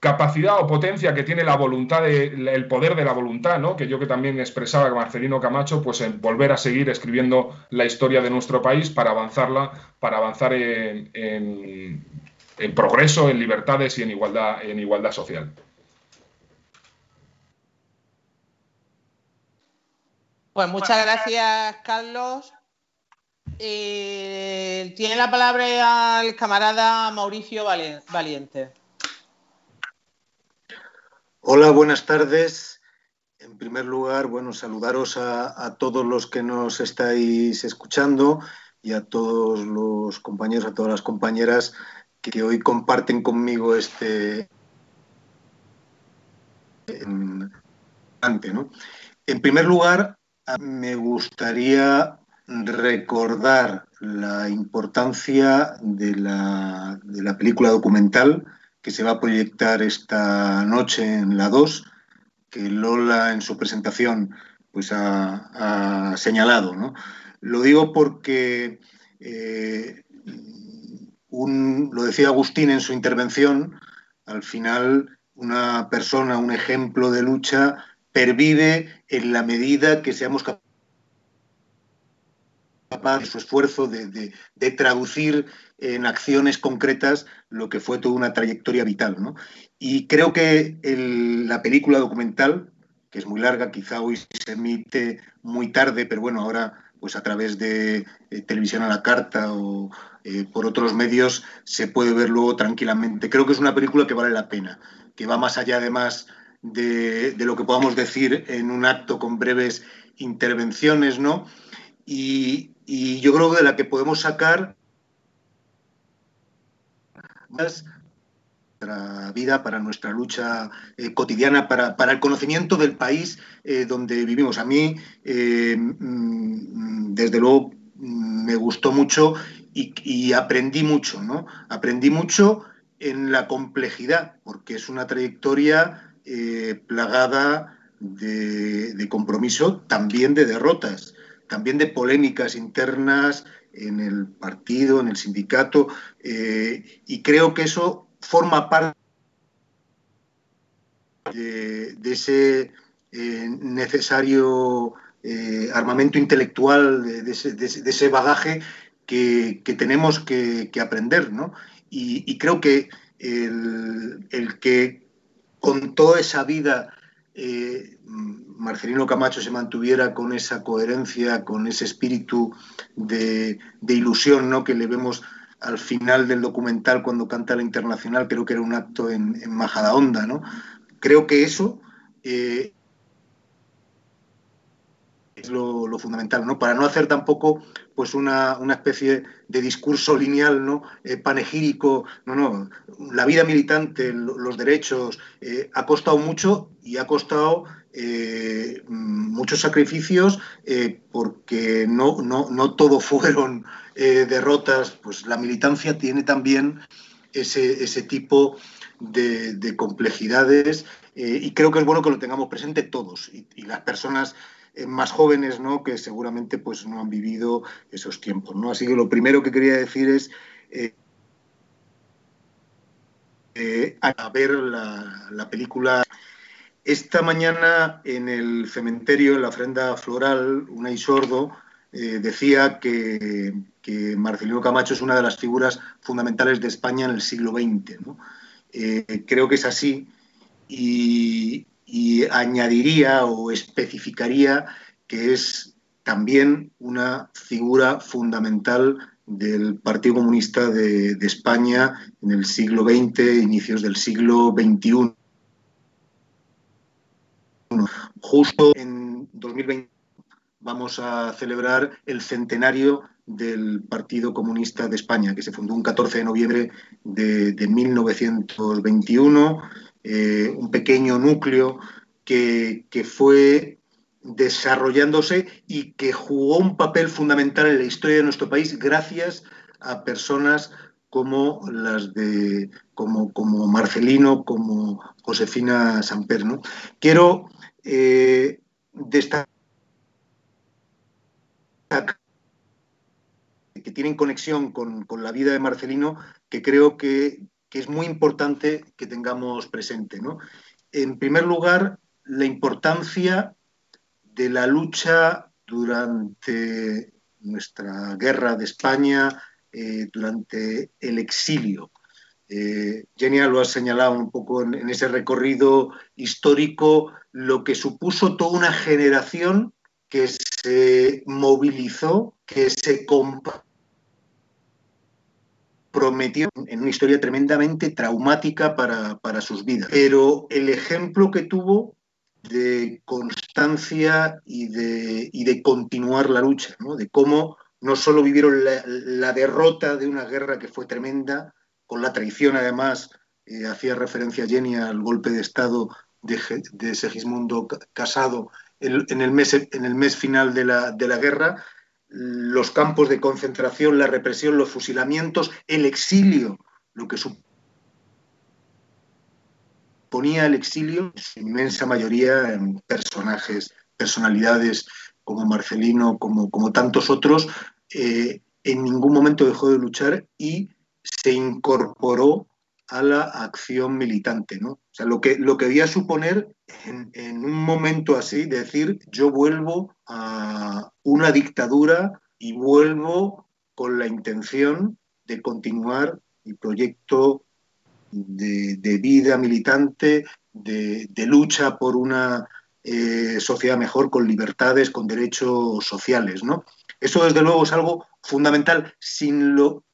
capacidad o potencia que tiene la voluntad, el poder de la voluntad, ¿no? que yo que también expresaba Marcelino Camacho, pues en volver a seguir escribiendo la historia de nuestro país para avanzarla, para avanzar en, en, progreso, en libertades y en igualdad, en igualdad social. Pues muchas gracias, Carlos. Eh, tiene la palabra el camarada Mauricio Valiente. Hola, buenas tardes. En primer lugar, bueno, saludaros a, todos los que nos estáis escuchando y a todos los compañeros, a todas las compañeras que hoy comparten conmigo este en, En primer lugar, me gustaría recordar la importancia de la, película documental que se va a proyectar esta noche en la 2, que Lola en su presentación pues ha, señalado. Lo digo porque eh, lo decía Agustín en su intervención, al final una persona, un ejemplo de lucha, pervive en la medida que seamos capaces de su esfuerzo de, traducir en acciones concretas lo que fue toda una trayectoria vital. Y creo que la película documental, que es muy larga, quizá hoy se emite muy tarde, pero bueno, ahora pues a través de eh, televisión a la carta o eh, por otros medios se puede ver luego tranquilamente. Creo que es una película que vale la pena, que va más allá además de, de lo que podamos decir en un acto con breves intervenciones, ¿no? Y, y yo creo que de la que podemos sacar más nuestra vida, para nuestra lucha eh, cotidiana, para, el conocimiento del país eh, donde vivimos. A mí, eh, mm, desde luego, mm, me gustó mucho y, aprendí mucho, ¿no? Aprendí mucho en la complejidad, porque es una trayectoria plagada de, de compromiso, también de derrotas también de polémicas internas en el partido, en el sindicato, eh, y creo que eso forma parte de, ese eh, necesario eh, armamento intelectual, de, ese, bagaje que, tenemos que, aprender. ¿no? Y, creo que el, el, que con toda esa vida Marcelino Camacho se mantuviera con esa coherencia, con ese espíritu de, ilusión ¿no? que le vemos al final del documental cuando canta la internacional, creo que era un acto en, en Majadahonda. ¿no? Creo que eso eh, es lo, fundamental, ¿no? Para no hacer tampoco pues una, especie de discurso lineal, ¿no? Eh, panegírico, no, no. La vida militante, los derechos, eh, ha costado mucho y ha costado eh, muchos sacrificios porque no, no, no, todo fueron derrotas, pues la militancia tiene también ese, ese tipo de, complejidades y creo que es bueno que lo tengamos presente todos y, las personas más jóvenes, ¿no? Que seguramente pues no han vivido esos tiempos, ¿no? Así que lo primero que quería decir es eh, eh, a ver la, película. Esta mañana en el cementerio, en la ofrenda floral, Unai Sordo decía que, que, Marcelino Camacho es una de las figuras fundamentales de España en el siglo XX. ¿no? creo que es así. Y, y añadiría o especificaría que es también una figura fundamental del Partido Comunista de, España en el siglo XX, inicios del siglo XXI. Justo en 2020 vamos a celebrar el centenario del Partido Comunista de España, que se fundó un 14 de noviembre de, de 1921 eh, un pequeño núcleo que, fue desarrollándose y que jugó un papel fundamental en la historia de nuestro país gracias a personas como las de como, como Marcelino, como Josefina Samper. ¿no? Quiero eh, destacar que tienen conexión con, con, la vida de Marcelino, que creo que que es muy importante que tengamos presente. En primer lugar, la importancia de la lucha durante nuestra guerra de España, eh, durante el exilio. Eh, lo ha señalado un poco en, ese recorrido histórico, lo que supuso toda una generación que se movilizó, que se compartió prometió en una historia tremendamente traumática para, sus vidas. Pero el ejemplo que tuvo de constancia y de, de continuar la lucha, de cómo no solo vivieron la, derrota de una guerra que fue tremenda, con la traición además, eh, hacía referencia Jenny al golpe de Estado de, de Segismundo Casado en, el mes, en el mes final de la, de la guerra, los campos de concentración, la represión, los fusilamientos, el exilio, lo que suponía el exilio, su inmensa mayoría en personajes, personalidades como Marcelino, como, como tantos otros, eh, en ningún momento dejó de luchar y se incorporó a la acción militante, ¿no? O sea, lo que, lo que debía suponer en, en, un momento así, decir, yo vuelvo a una dictadura y vuelvo con la intención de continuar mi proyecto de, vida militante, de, lucha por una eh, sociedad mejor, con libertades, con derechos sociales, ¿no? Eso, desde luego, es algo fundamental. Sin lo,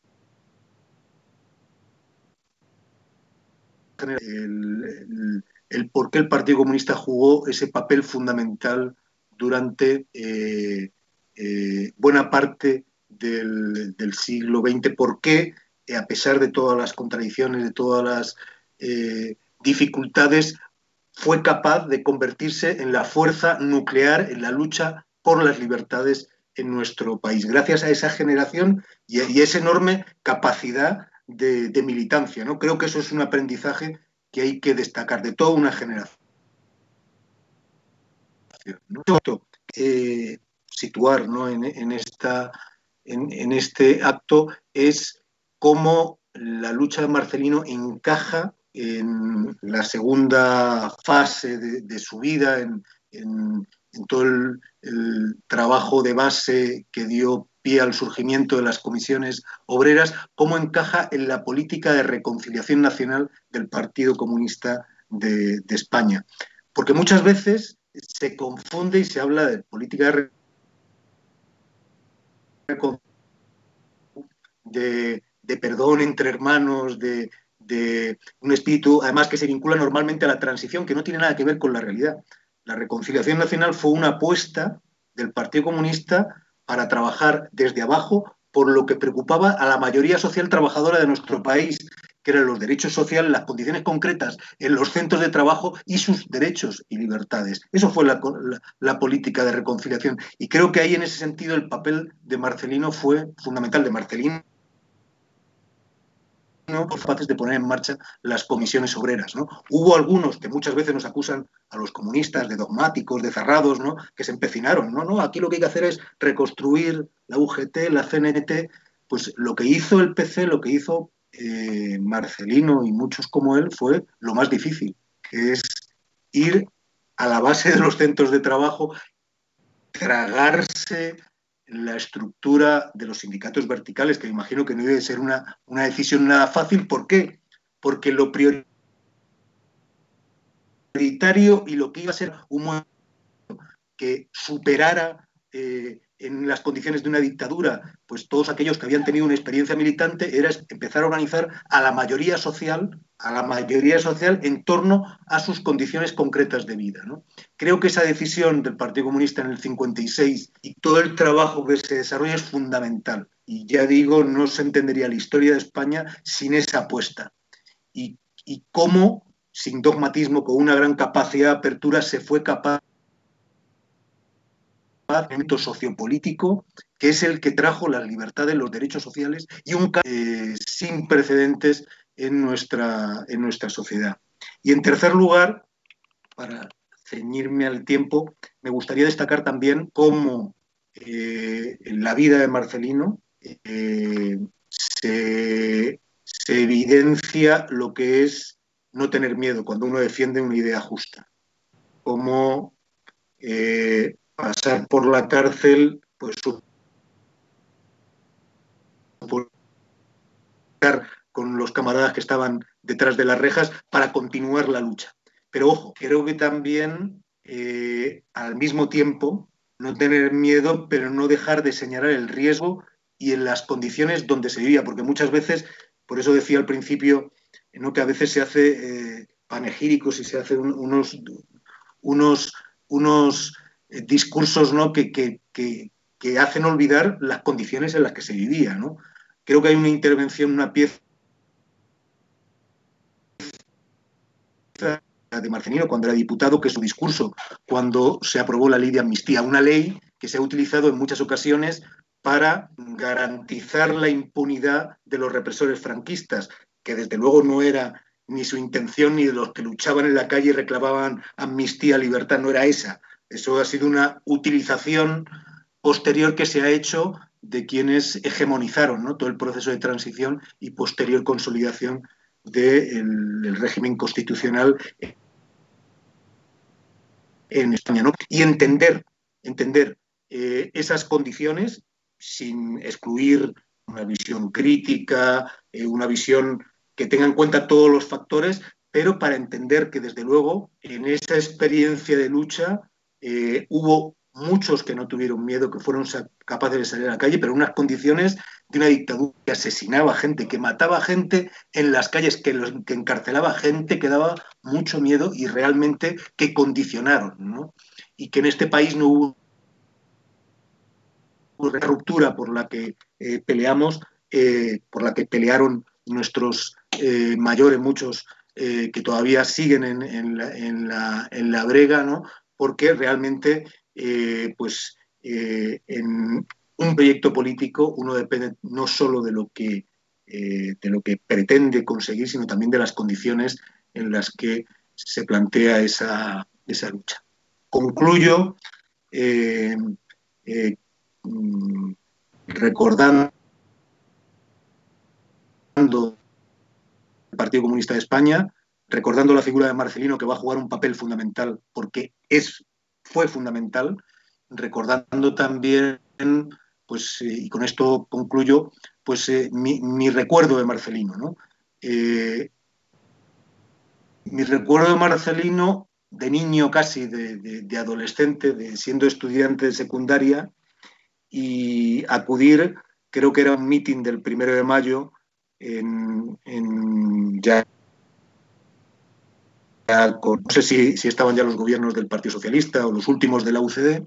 el, por qué el Partido Comunista jugó ese papel fundamental durante eh, eh, buena parte del, siglo XX, por qué, eh, a pesar de todas las contradicciones, de todas las eh, dificultades, fue capaz de convertirse en la fuerza nuclear en la lucha por las libertades en nuestro país, gracias a esa generación y, y esa enorme capacidad de, militancia. ¿no? Creo que eso es un aprendizaje que hay que destacar de toda una generación. Situar ¿no? en, esta, en, este acto es cómo la lucha de Marcelino encaja en la segunda fase de, su vida, en, todo el, trabajo de base que dio pie al surgimiento de las comisiones obreras, cómo encaja en la política de reconciliación nacional del Partido Comunista de, de España. Porque muchas veces se confunde y se habla de política de de, perdón entre hermanos, de, un espíritu, además que se vincula normalmente a la transición, que no tiene nada que ver con la realidad. La reconciliación nacional fue una apuesta del Partido Comunista para trabajar desde abajo por lo que preocupaba a la mayoría social trabajadora de nuestro país, que eran los derechos sociales, las condiciones concretas en los centros de trabajo y sus derechos y libertades. Eso fue la, política de reconciliación. Y creo que ahí en ese sentido el papel de Marcelino fue fundamental, de Marcelino no capaces de poner en marcha las comisiones obreras. ¿no? Hubo algunos que muchas veces nos acusan a los comunistas de dogmáticos, de cerrados, ¿no? que se empecinaron. No, no, aquí lo que hay que hacer es reconstruir la UGT, la CNT. Pues lo que hizo el PC, lo que hizo eh, Marcelino y muchos como él fue lo más difícil, que es ir a la base de los centros de trabajo, tragarse la estructura de los sindicatos verticales, que me imagino que no debe ser una, una decisión nada fácil. ¿Por qué? Porque lo prioritario y lo que iba a ser un que superara eh, en las condiciones de una dictadura, pues todos aquellos que habían tenido una experiencia militante, era empezar a organizar a la mayoría social, a la mayoría social en torno a sus condiciones concretas de vida. ¿no? Creo que esa decisión del Partido Comunista en el 56 y todo el trabajo que se desarrolla es fundamental. Y ya digo, no se entendería la historia de España sin esa apuesta. Y, y cómo, sin dogmatismo, con una gran capacidad de apertura, se fue capaz movimiento sociopolítico que es el que trajo las libertades, los derechos sociales y un eh, sin precedentes en nuestra, en nuestra sociedad. Y en tercer lugar, para ceñirme al tiempo, me gustaría destacar también cómo eh, la vida de Marcelino eh, se, se evidencia lo que es no tener miedo cuando uno defiende una idea justa. Cómo eh, pasar por la cárcel, pues con los camaradas que estaban detrás de las rejas para continuar la lucha. Pero ojo, creo que también eh, al mismo tiempo no tener miedo, pero no dejar de señalar el riesgo y en las condiciones donde se vivía, porque muchas veces, por eso decía al principio, ¿no? que a veces se hace eh, panegíricos y se hacen unos, unos, unos discursos ¿no? que, que, que, que, hacen olvidar las condiciones en las que se vivía. ¿no? Creo que hay una intervención, una pieza de Marcelino cuando era diputado, que su discurso cuando se aprobó la ley de amnistía, una ley que se ha utilizado en muchas ocasiones para garantizar la impunidad de los represores franquistas, que desde luego no era ni su intención ni de los que luchaban en la calle y reclamaban amnistía, libertad, no era esa. Eso ha sido una utilización posterior que se ha hecho de quienes hegemonizaron todo el proceso de transición y posterior consolidación del régimen constitucional en España. Y entender, entender eh, esas condiciones sin excluir una visión crítica, eh, una visión que tenga en cuenta todos los factores, pero para entender que desde luego en esa experiencia de lucha eh, hubo muchos que no tuvieron miedo, que fueron capaces de salir a la calle, pero unas condiciones de una dictadura que asesinaba gente, que mataba gente en las calles, que, que encarcelaba gente, que daba mucho miedo y realmente que condicionaron, ¿no? Y que en este país no hubo una ruptura por la que eh, peleamos, eh, por la que pelearon nuestros mayores, muchos que todavía siguen en, la, en, la, brega, ¿no? Porque realmente pues, en un proyecto político uno depende no solo de lo que, de lo que pretende conseguir, sino también de las condiciones en las que se plantea esa, esa lucha. Concluyo Mm, recordando el Partido Comunista de España, recordando la figura de Marcelino que va a jugar un papel fundamental porque es, fue fundamental, recordando también, pues, eh, y con esto concluyo, pues eh, mi, recuerdo de Marcelino. Eh, mi recuerdo de Marcelino de niño casi, de, de adolescente, de siendo estudiante de secundaria, y acudir, creo que era un meeting del primero de mayo en, ya, no sé si, estaban ya los gobiernos del Partido Socialista o los últimos de la UCD.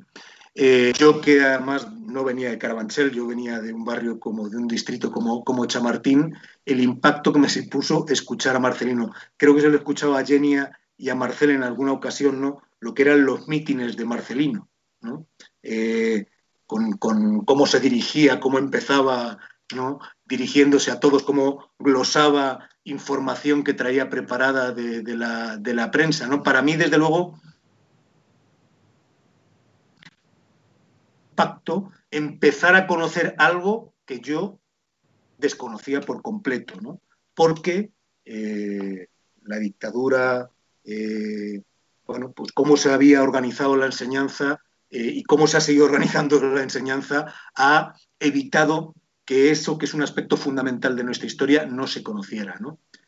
Eh, yo que además no venía de Carabanchel, yo venía de un barrio como de un distrito como, como Chamartín, el impacto que me supuso escuchar a Marcelino. Creo que se lo escuchaba a Genia y a Marcel en alguna ocasión, ¿no? Lo que eran los mítines de Marcelino, ¿no? Eh, con, cómo se dirigía, cómo empezaba ¿no? dirigiéndose a todos, cómo glosaba información que traía preparada de, la, de, la, prensa. ¿no? Para mí, desde luego, pacto empezar a conocer algo que yo desconocía por completo, ¿no? porque eh, la dictadura, eh, bueno, pues cómo se había organizado la enseñanza eh, y cómo se ha seguido organizando la enseñanza ha evitado que eso, que es un aspecto fundamental de nuestra historia, no se conociera.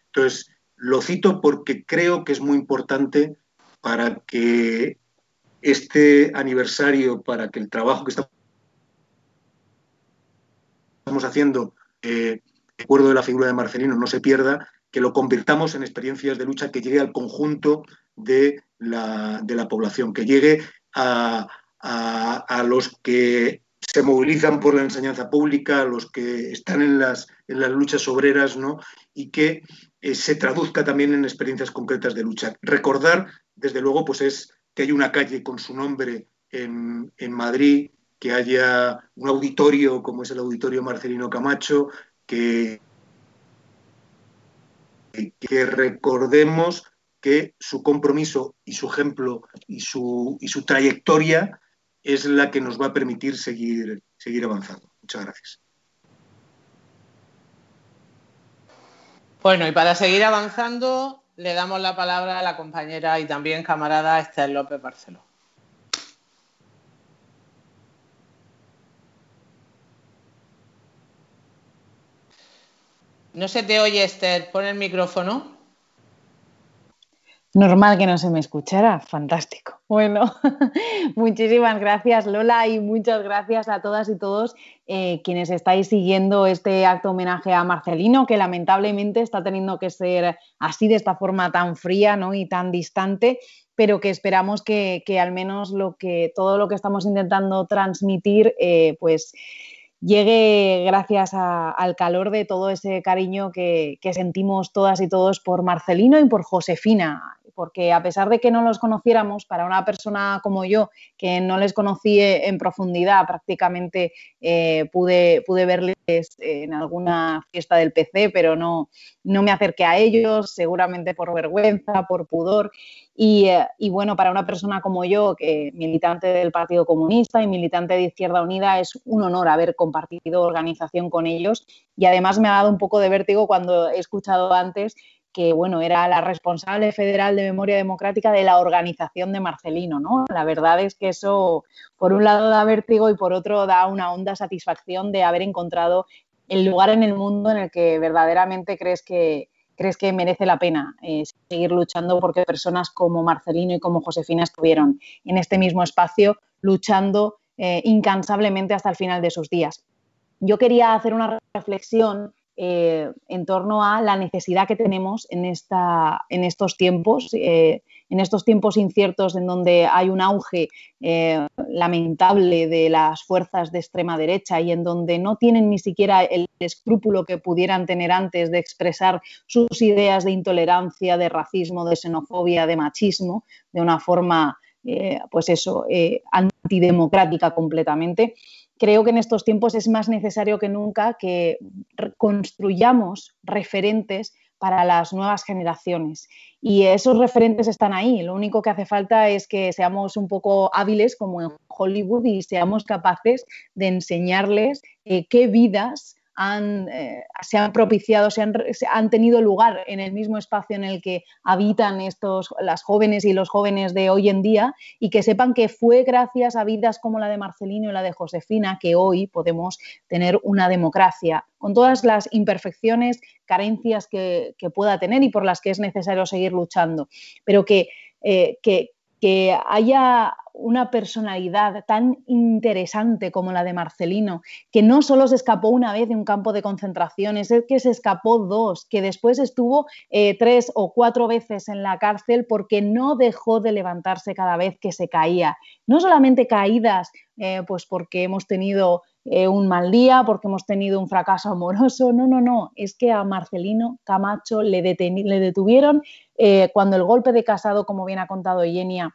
Entonces, lo cito porque creo que es muy importante para que este aniversario, para que el trabajo que estamos haciendo, eh, de acuerdo de la figura de Marcelino, no se pierda, que lo convirtamos en experiencias de lucha que llegue al conjunto de la, de la población, que llegue a, a, los que se movilizan por la enseñanza pública, los que están en las, en las luchas obreras, ¿no? y que eh, se traduzca también en experiencias concretas de lucha. Recordar, desde luego, pues es que hay una calle con su nombre en, en Madrid, que haya un auditorio como es el Auditorio Marcelino Camacho, que, que recordemos que su compromiso y su ejemplo y su, y su trayectoria es la que nos va a permitir seguir, seguir avanzando. Muchas gracias. Bueno, y para seguir avanzando, le damos la palabra a la compañera y también camarada Esther López Barceló. No se te oye, Esther. Pon el micrófono. Normal que no se me escuchara, fantástico. Bueno, muchísimas gracias Lola y muchas gracias a todas y todos eh, quienes estáis siguiendo este acto homenaje a Marcelino, que lamentablemente está teniendo que ser así, de esta forma tan fría ¿no? y tan distante, pero que esperamos que, al menos lo que, todo lo que estamos intentando transmitir, eh, pues llegue gracias al calor de todo ese cariño que, sentimos todas y todos por Marcelino y por Josefina porque a pesar de que no los conociéramos, para una persona como yo, que no les conocí en profundidad, prácticamente eh, pude, pude verles en alguna fiesta del PC, pero no, no me acerqué a ellos, seguramente por vergüenza, por pudor. Y, eh, y, bueno, para una persona como yo, que militante del Partido Comunista y militante de Izquierda Unida, es un honor haber compartido organización con ellos. Y además me ha dado un poco de vértigo cuando he escuchado antes que bueno, era la responsable federal de memoria democrática de la organización de Marcelino, ¿no? La verdad es que eso, por un lado, da vértigo y por otro da una honda satisfacción de haber encontrado el lugar en el mundo en el que verdaderamente crees que, crees que merece la pena eh, seguir luchando porque personas como Marcelino y como Josefina estuvieron en este mismo espacio luchando eh, incansablemente hasta el final de sus días. Yo quería hacer una reflexión eh, en torno a la necesidad que tenemos en, esta, en estos tiempos, en estos tiempos inciertos en donde hay un auge eh, lamentable de las fuerzas de extrema derecha y en donde no tienen ni siquiera el escrúpulo que pudieran tener antes de expresar sus ideas de intolerancia, de racismo, de xenofobia, de machismo, de una forma, pues eso, antidemocrática completamente creo que en estos tiempos es más necesario que nunca que construyamos referentes para las nuevas generaciones. Y esos referentes están ahí. Lo único que hace falta es que seamos un poco hábiles como en Hollywood y seamos capaces de enseñarles eh, qué vidas eh, se han propiciado, han, tenido lugar en el mismo espacio en el que habitan estos, las jóvenes y los jóvenes de hoy en día y que sepan que fue gracias a vidas como la de Marcelino y la de Josefina que hoy podemos tener una democracia con todas las imperfecciones, carencias que, pueda tener y por las que es necesario seguir luchando, pero que, eh, que, que haya una personalidad tan interesante como la de Marcelino, que no solo se escapó una vez de un campo de concentración, es que se escapó dos, que después estuvo eh, tres o cuatro veces en la cárcel porque no dejó de levantarse cada vez que se caía. No solamente caídas, eh, pues porque hemos tenido eh, un mal día, porque hemos tenido un fracaso amoroso, no, no, no, es que a Marcelino Camacho le, le detuvieron cuando el golpe de casado, como bien ha contado Yenia,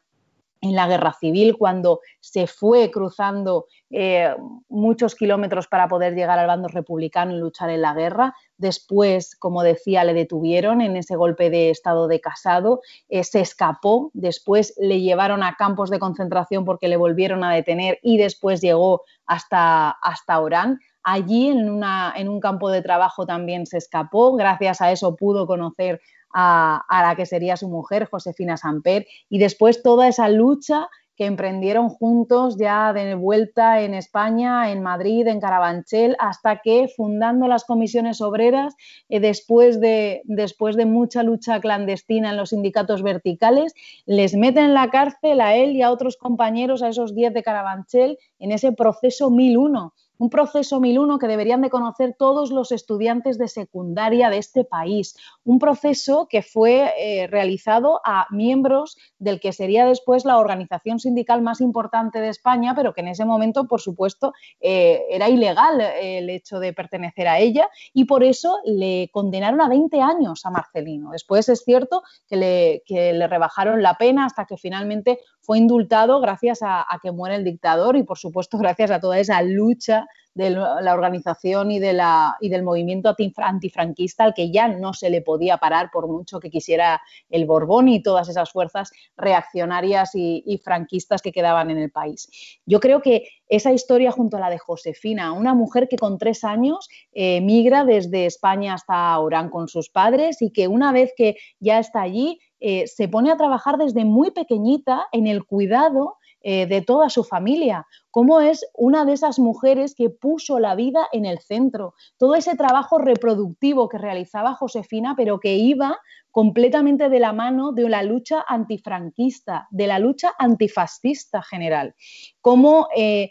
en la guerra civil, cuando se fue cruzando eh, muchos kilómetros para poder llegar al bando republicano y luchar en la guerra. Después, como decía, le detuvieron en ese golpe de estado de casado, eh, se escapó, después le llevaron a campos de concentración porque le volvieron a detener y después llegó hasta, hasta Orán. Allí, en, una, en un campo de trabajo, también se escapó. Gracias a eso pudo conocer a, la que sería su mujer, Josefina Samper, y después toda esa lucha que emprendieron juntos ya de vuelta en España, en Madrid, en Carabanchel, hasta que fundando las comisiones obreras, eh, después, de, después de mucha lucha clandestina en los sindicatos verticales, les meten en la cárcel a él y a otros compañeros, a esos 10 de Carabanchel, en ese proceso 1001 un proceso 1001 que deberían de conocer todos los estudiantes de secundaria de este país, un proceso que fue eh, realizado a miembros del que sería después la organización sindical más importante de España, pero que en ese momento, por supuesto, eh, era ilegal el hecho de pertenecer a ella y por eso le condenaron a 20 años a Marcelino. Después es cierto que le, le rebajaron la pena hasta que finalmente fue indultado gracias a, que muere el dictador y, por supuesto, gracias a toda esa lucha de la organización y, de la, y del movimiento antifranquista al que ya no se le podía parar por mucho que quisiera el Borbón y todas esas fuerzas reaccionarias y, franquistas que quedaban en el país. Yo creo que esa historia junto a la de Josefina, una mujer que con tres años eh, migra desde España hasta Orán con sus padres y que una vez que ya está allí eh, se pone a trabajar desde muy pequeñita en el cuidado eh, de toda su familia, cómo es una de esas mujeres que puso la vida en el centro, todo ese trabajo reproductivo que realizaba Josefina, pero que iba completamente de la mano de la lucha antifranquista, de la lucha antifascista general. Cómo, eh,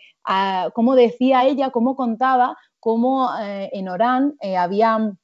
como decía ella, cómo contaba, cómo en Orán había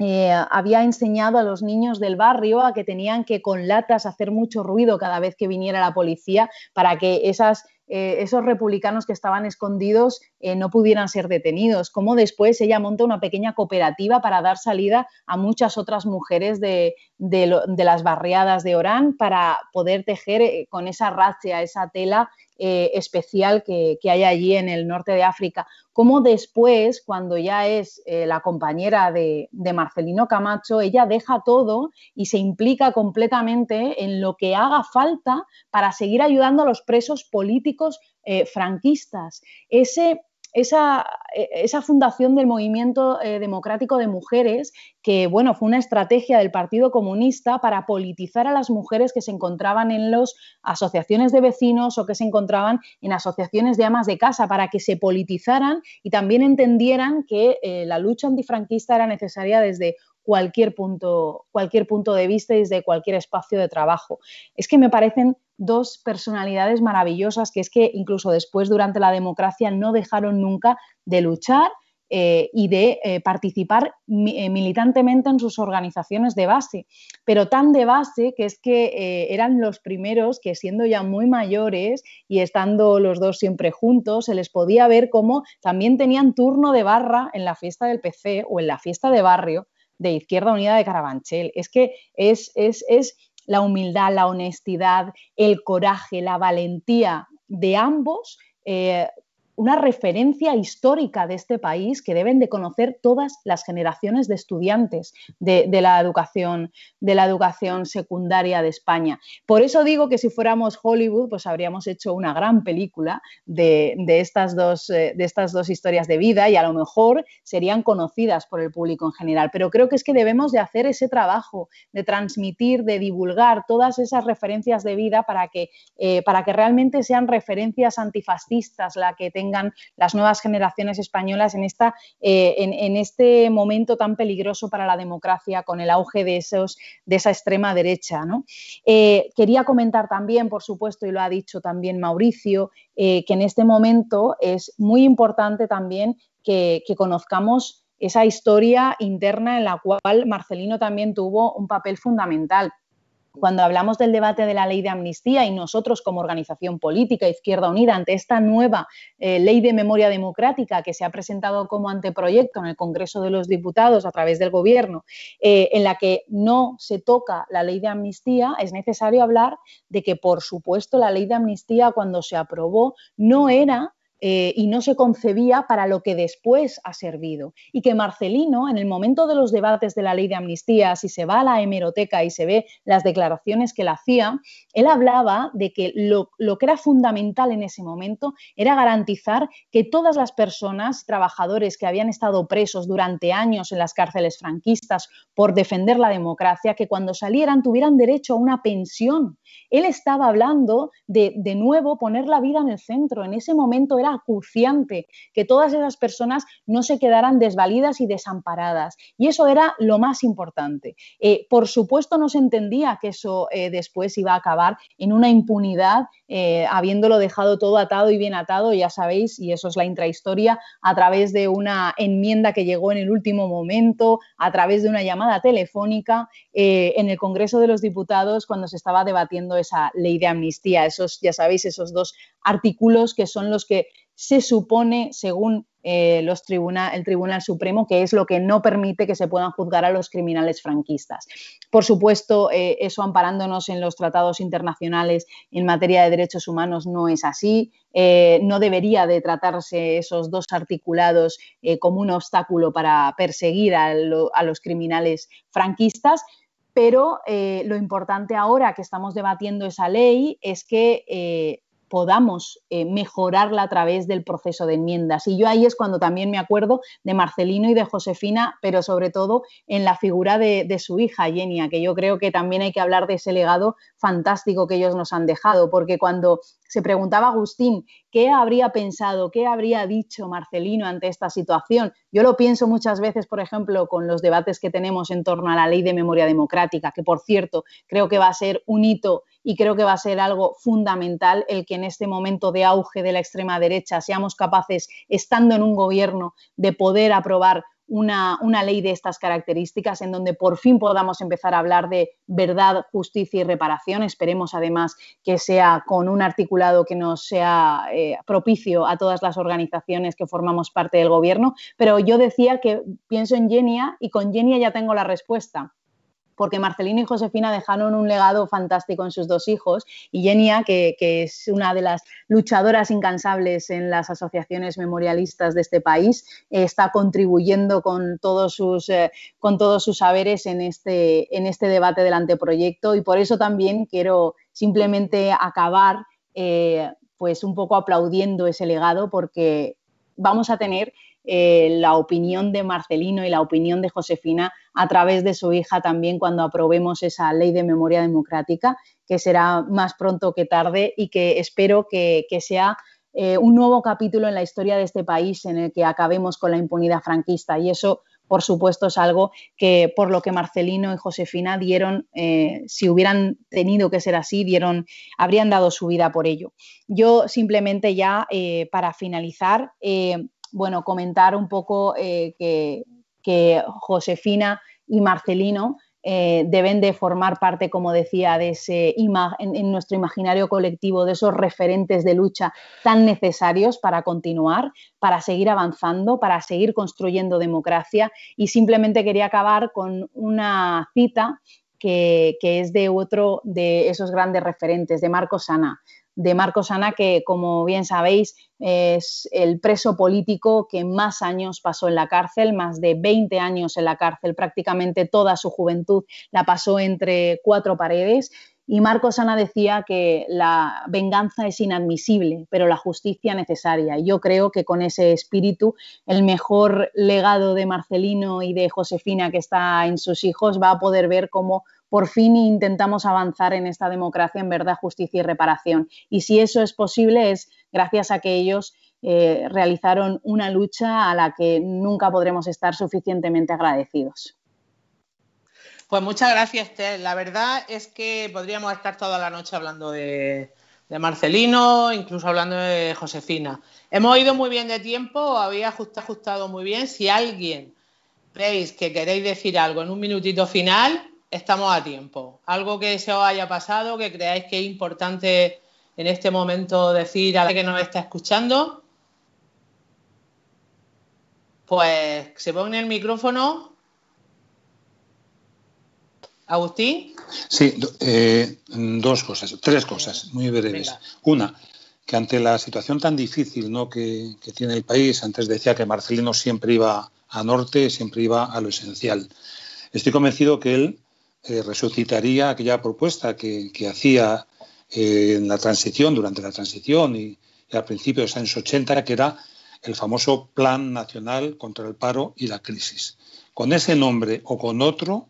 eh, había enseñado a los niños del barrio a que tenían que con latas hacer mucho ruido cada vez que viniera la policía para que esas eh, esos republicanos que estaban escondidos eh, no pudieran ser detenidos, cómo después ella monta una pequeña cooperativa para dar salida a muchas otras mujeres de, las barriadas de Orán para poder tejer eh, con esa racia, esa tela especial que, hay allí en el norte de África. Cómo después, cuando ya es la compañera de, de, Marcelino Camacho, ella deja todo y se implica completamente en lo que haga falta para seguir ayudando a los presos políticos eh, franquistas. Ese, esa, e, esa, fundación del movimiento eh, democrático de mujeres, que bueno, fue una estrategia del Partido Comunista para politizar a las mujeres que se encontraban en las asociaciones de vecinos o que se encontraban en asociaciones de amas de casa, para que se politizaran y también entendieran que eh, la lucha antifranquista era necesaria desde cualquier punto, cualquier punto de vista y desde cualquier espacio de trabajo. Es que me parecen dos personalidades maravillosas que es que incluso después durante la democracia no dejaron nunca de luchar eh, y de eh, participar eh, militantemente en sus organizaciones de base, pero tan de base que es que eran los primeros que siendo ya muy mayores y estando los dos siempre juntos, se les podía ver como también tenían turno de barra en la fiesta del PC o en la fiesta de barrio de Izquierda Unida de Carabanchel. Es que es, es, es la humildad, la honestidad, el coraje, la valentía de ambos eh, una referencia histórica de este país que deben de conocer todas las generaciones de estudiantes de, la, educación, de la educación secundaria de España. Por eso digo que si fuéramos Hollywood, pues habríamos hecho una gran película de, estas, dos, eh, de estas dos historias de vida y a lo mejor serían conocidas por el público en general. Pero creo que es que debemos de hacer ese trabajo de transmitir, de divulgar todas esas referencias de vida para que, eh, para que realmente sean referencias antifascistas, la que tengan las nuevas generaciones españolas en, esta, eh, en, este momento tan peligroso para la democracia con el auge de, esos, de esa extrema derecha. Eh, quería comentar también, por supuesto, y lo ha dicho también Mauricio, eh, que en este momento es muy importante también que conozcamos esa historia interna en la cual Marcelino también tuvo un papel fundamental cuando hablamos del debate de la ley de amnistía y nosotros como organización política Izquierda Unida ante esta nueva eh, ley de memoria democrática que se ha presentado como anteproyecto en el Congreso de los Diputados a través del Gobierno, eh, en la que no se toca la ley de amnistía, es necesario hablar de que, por supuesto, la ley de amnistía cuando se aprobó no era eh, y no se concebía para lo que después ha servido. Y que Marcelino, en el momento de los debates de la ley de amnistía, si se va a la hemeroteca y se ve las declaraciones que él hacía, él hablaba de que lo, lo que era fundamental en ese momento era garantizar que todas las personas, trabajadores que habían estado presos durante años en las cárceles franquistas por defender la democracia, que cuando salieran tuvieran derecho a una pensión. Él estaba hablando de, de nuevo, poner la vida en el centro. En ese momento era acuciante que todas esas personas no se quedaran desvalidas y desamparadas. Y eso era lo más importante. Eh, por supuesto, no se entendía que eso eh, después iba a acabar en una impunidad, eh, habiéndolo dejado todo atado y bien atado, ya sabéis, y eso es la intrahistoria, a través de una enmienda que llegó en el último momento, a través de una llamada telefónica en el Congreso de los Diputados cuando se estaba debatiendo esa ley de amnistía. Esos, ya sabéis, esos dos artículos que son los que se supone, según eh, los el Tribunal Supremo, que es lo que no permite que se puedan juzgar a los criminales franquistas. Por supuesto, eh, eso amparándonos en los tratados internacionales en materia de derechos humanos no es así. Eh, no debería de tratarse esos dos articulados como un obstáculo para perseguir a los criminales franquistas, pero lo importante ahora que estamos debatiendo esa ley es que podamos eh, mejorarla a través del proceso de enmiendas. Y yo ahí es cuando también me acuerdo de Marcelino y de Josefina, pero sobre todo en la figura de, de su hija, Yenia, que yo creo que también hay que hablar de ese legado fantástico que ellos nos han dejado, porque cuando se preguntaba Agustín qué habría pensado, qué habría dicho Marcelino ante esta situación. Yo lo pienso muchas veces, por ejemplo, con los debates que tenemos en torno a la ley de memoria democrática, que por cierto creo que va a ser un hito y creo que va a ser algo fundamental el que en este momento de auge de la extrema derecha seamos capaces, estando en un gobierno, de poder aprobar una, ley de estas características en donde por fin podamos empezar a hablar de verdad, justicia y reparación. Esperemos además que sea con un articulado que nos sea eh, propicio a todas las organizaciones que formamos parte del gobierno. Pero yo decía que pienso en Genia y con Genia ya tengo la respuesta porque Marcelino y Josefina dejaron un legado fantástico en sus dos hijos y Genia, que, es una de las luchadoras incansables en las asociaciones memorialistas de este país, está contribuyendo con todos sus, eh, con todos sus saberes en este, en este debate del anteproyecto. Y por eso también quiero simplemente acabar eh, pues un poco aplaudiendo ese legado porque vamos a tener eh, la opinión de Marcelino y la opinión de Josefina a través de su hija también cuando aprobemos esa ley de memoria democrática, que será más pronto que tarde y que espero que, sea eh, un nuevo capítulo en la historia de este país en el que acabemos con la impunidad franquista. Y eso, por supuesto, es algo que por lo que Marcelino y Josefina dieron, eh, si hubieran tenido que ser así, dieron, habrían dado su vida por ello. Yo simplemente ya, para finalizar, bueno, comentar un poco eh, que, Josefina y Marcelino eh, deben de formar parte, como decía, de ese en, nuestro imaginario colectivo, de esos referentes de lucha tan necesarios para continuar, para seguir avanzando, para seguir construyendo democracia. Y simplemente quería acabar con una cita que, es de otro de esos grandes referentes, de Marco Sana de Marcos Ana, que como bien sabéis es el preso político que más años pasó en la cárcel, más de 20 años en la cárcel, prácticamente toda su juventud la pasó entre cuatro paredes. Y Marcos Ana decía que la venganza es inadmisible, pero la justicia necesaria. Y yo creo que con ese espíritu, el mejor legado de Marcelino y de Josefina que está en sus hijos va a poder ver cómo por fin intentamos avanzar en esta democracia en verdad, justicia y reparación. Y si eso es posible es gracias a que ellos eh, realizaron una lucha a la que nunca podremos estar suficientemente agradecidos. Pues muchas gracias, Esther. La verdad es que podríamos estar toda la noche hablando de, Marcelino, incluso hablando de Josefina. Hemos ido muy bien de tiempo, había ajustado muy bien. Si alguien veis que queréis decir algo en un minutito final, estamos a tiempo. Algo que se os haya pasado, que creáis que es importante en este momento decir a la que nos está escuchando, pues se pone el micrófono. Agustín. Sí, eh, dos cosas, tres cosas muy breves. Una, que ante la situación tan difícil ¿no? que, que, tiene el país, antes decía que Marcelino siempre iba a norte, siempre iba a lo esencial. Estoy convencido que él eh, resucitaría aquella propuesta que, hacía eh, en la transición, durante la transición y, al principio de los años 80, que era el famoso Plan Nacional contra el Paro y la Crisis. Con ese nombre o con otro,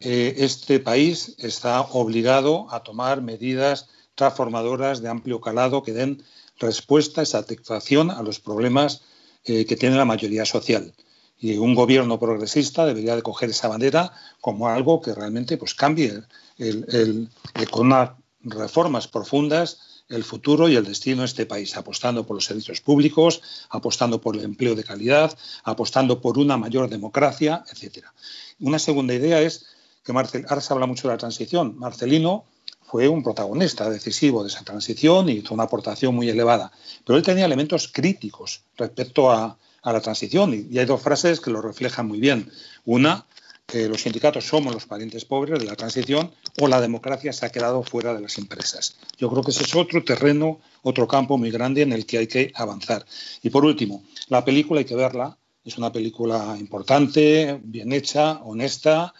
eh, este país está obligado a tomar medidas transformadoras de amplio calado que den respuesta y satisfacción a los problemas que tiene la mayoría social y un gobierno progresista debería de coger esa bandera como algo que realmente pues, cambie el, con unas reformas profundas el futuro y el destino de este país, apostando por los servicios públicos, apostando por el empleo de calidad, apostando por una mayor democracia, etcétera. Una segunda idea es que Marcel, ahora se habla mucho de la transición. Marcelino fue un protagonista decisivo de esa transición y hizo una aportación muy elevada, pero él tenía elementos críticos respecto a, a la transición. Y hay dos frases que lo reflejan muy bien. Una, que los sindicatos somos los parientes pobres de la transición o la democracia se ha quedado fuera de las empresas. Yo creo que ese es otro terreno, otro campo muy grande en el que hay que avanzar. Y por último, la película hay que verla. Es una película importante, bien hecha, honesta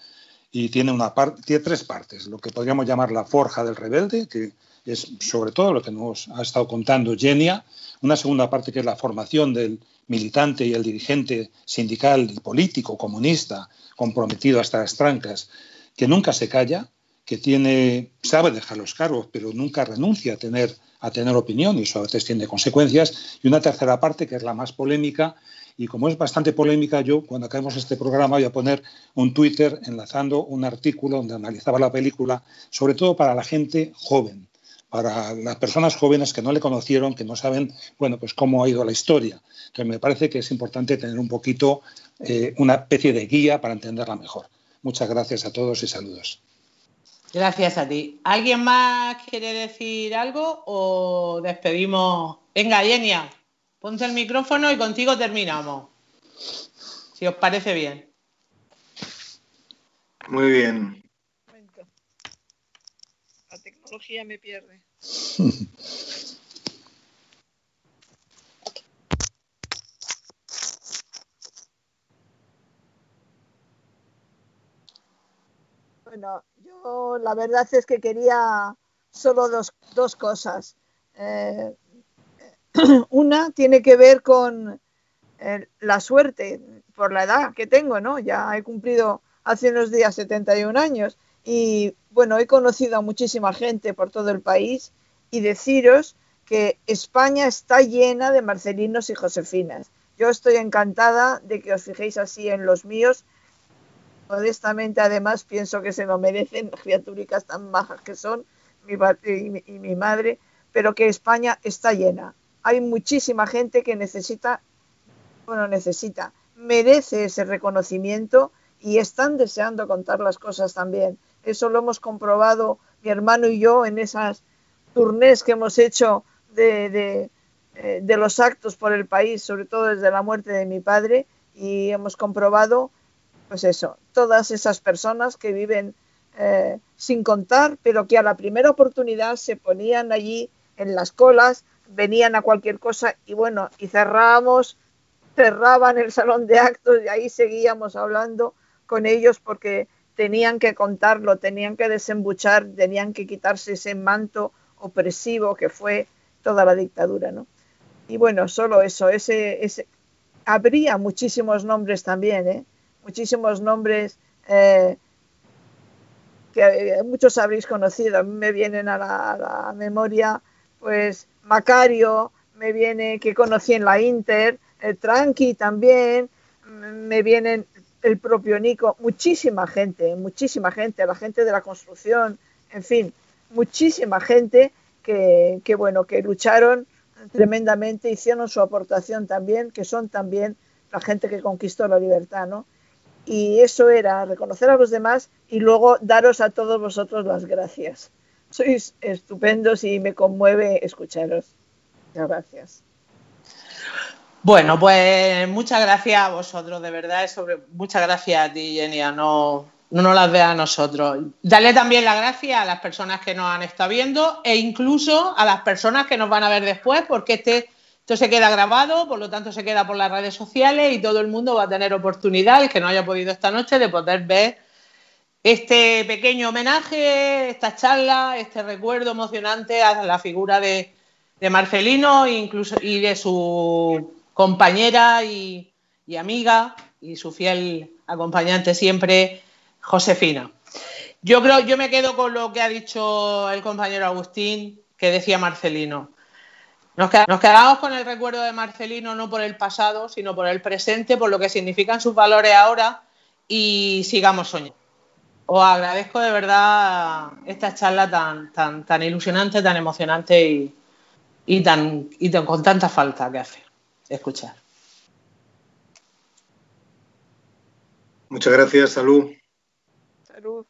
y tiene, una tiene tres partes. Lo que podríamos llamar la forja del rebelde, que es sobre todo lo que nos ha estado contando Genia. Una segunda parte que es la formación del militante y el dirigente sindical y político comunista comprometido hasta las trancas, que nunca se calla, que tiene, sabe dejar los cargos, pero nunca renuncia a tener, a tener opinión y eso a veces tiene consecuencias. Y una tercera parte que es la más polémica, y como es bastante polémica, yo cuando acabemos este programa voy a poner un Twitter enlazando un artículo donde analizaba la película, sobre todo para la gente joven, para las personas jóvenes que no le conocieron, que no saben, bueno, pues cómo ha ido la historia. Entonces me parece que es importante tener un poquito eh, una especie de guía para entenderla mejor. Muchas gracias a todos y saludos. Gracias a ti. ¿Alguien más quiere decir algo o despedimos? Venga, Yenia, ponte el micrófono y contigo terminamos. Si os parece bien. Muy bien. La tecnología me pierde. Bueno, yo la verdad es que quería solo dos, cosas. Eh, una tiene que ver con eh, la suerte por la edad que tengo, ¿no? Ya he cumplido hace unos días 71 años y bueno, he conocido a muchísima gente por todo el país y deciros que España está llena de Marcelinos y Josefinas. Yo estoy encantada de que os fijéis así en los míos modestamente además pienso que se lo merecen criaturicas tan bajas que son mi padre y mi, madre, pero que España está llena. Hay muchísima gente que necesita, bueno, necesita, merece ese reconocimiento y están deseando contar las cosas también. Eso lo hemos comprobado mi hermano y yo en esas turnés que hemos hecho de, eh, de los actos por el país, sobre todo desde la muerte de mi padre, y hemos comprobado pues eso, todas esas personas que viven eh, sin contar, pero que a la primera oportunidad se ponían allí en las colas, venían a cualquier cosa y bueno, y cerrábamos, cerraban el salón de actos y ahí seguíamos hablando con ellos porque tenían que contarlo, tenían que desembuchar, tenían que quitarse ese manto opresivo que fue toda la dictadura, ¿no? Y bueno, solo eso, ese, ese habría muchísimos nombres también, ¿eh? muchísimos nombres eh, que eh, muchos habréis conocido. A mí me vienen a la, memoria, pues Macario, me viene que conocí en la Inter, el Tranqui también, me vienen el propio Nico, muchísima gente, muchísima gente, la gente de la construcción, en fin, muchísima gente que, que bueno, que lucharon tremendamente, hicieron su aportación también, que son también la gente que conquistó la libertad, ¿no? y eso era reconocer a los demás y luego daros a todos vosotros las gracias. Sois estupendos y me conmueve escucharos. Gracias. Bueno, pues muchas gracias a vosotros, de verdad. Muchas gracias a ti, Genia. No, no nos las veas a nosotros. Darle también las gracias a las personas que nos han estado viendo e incluso a las personas que nos van a ver después, porque este esto se queda grabado, por lo tanto se queda por las redes sociales y todo el mundo va a tener oportunidad, el que no haya podido esta noche, de poder ver este pequeño homenaje, esta charla, este recuerdo emocionante a la figura de, Marcelino incluso, y de su compañera y, amiga y su fiel acompañante siempre, Josefina. Yo creo, yo me quedo con lo que ha dicho el compañero Agustín, que decía Marcelino. Nos, quedamos con el recuerdo de Marcelino no por el pasado, sino por el presente, por lo que significan sus valores ahora y sigamos soñando. Os agradezco de verdad esta charla tan, tan, tan ilusionante, tan emocionante y, tan, y con tanta falta que hace escuchar. Muchas gracias, salud. Salud.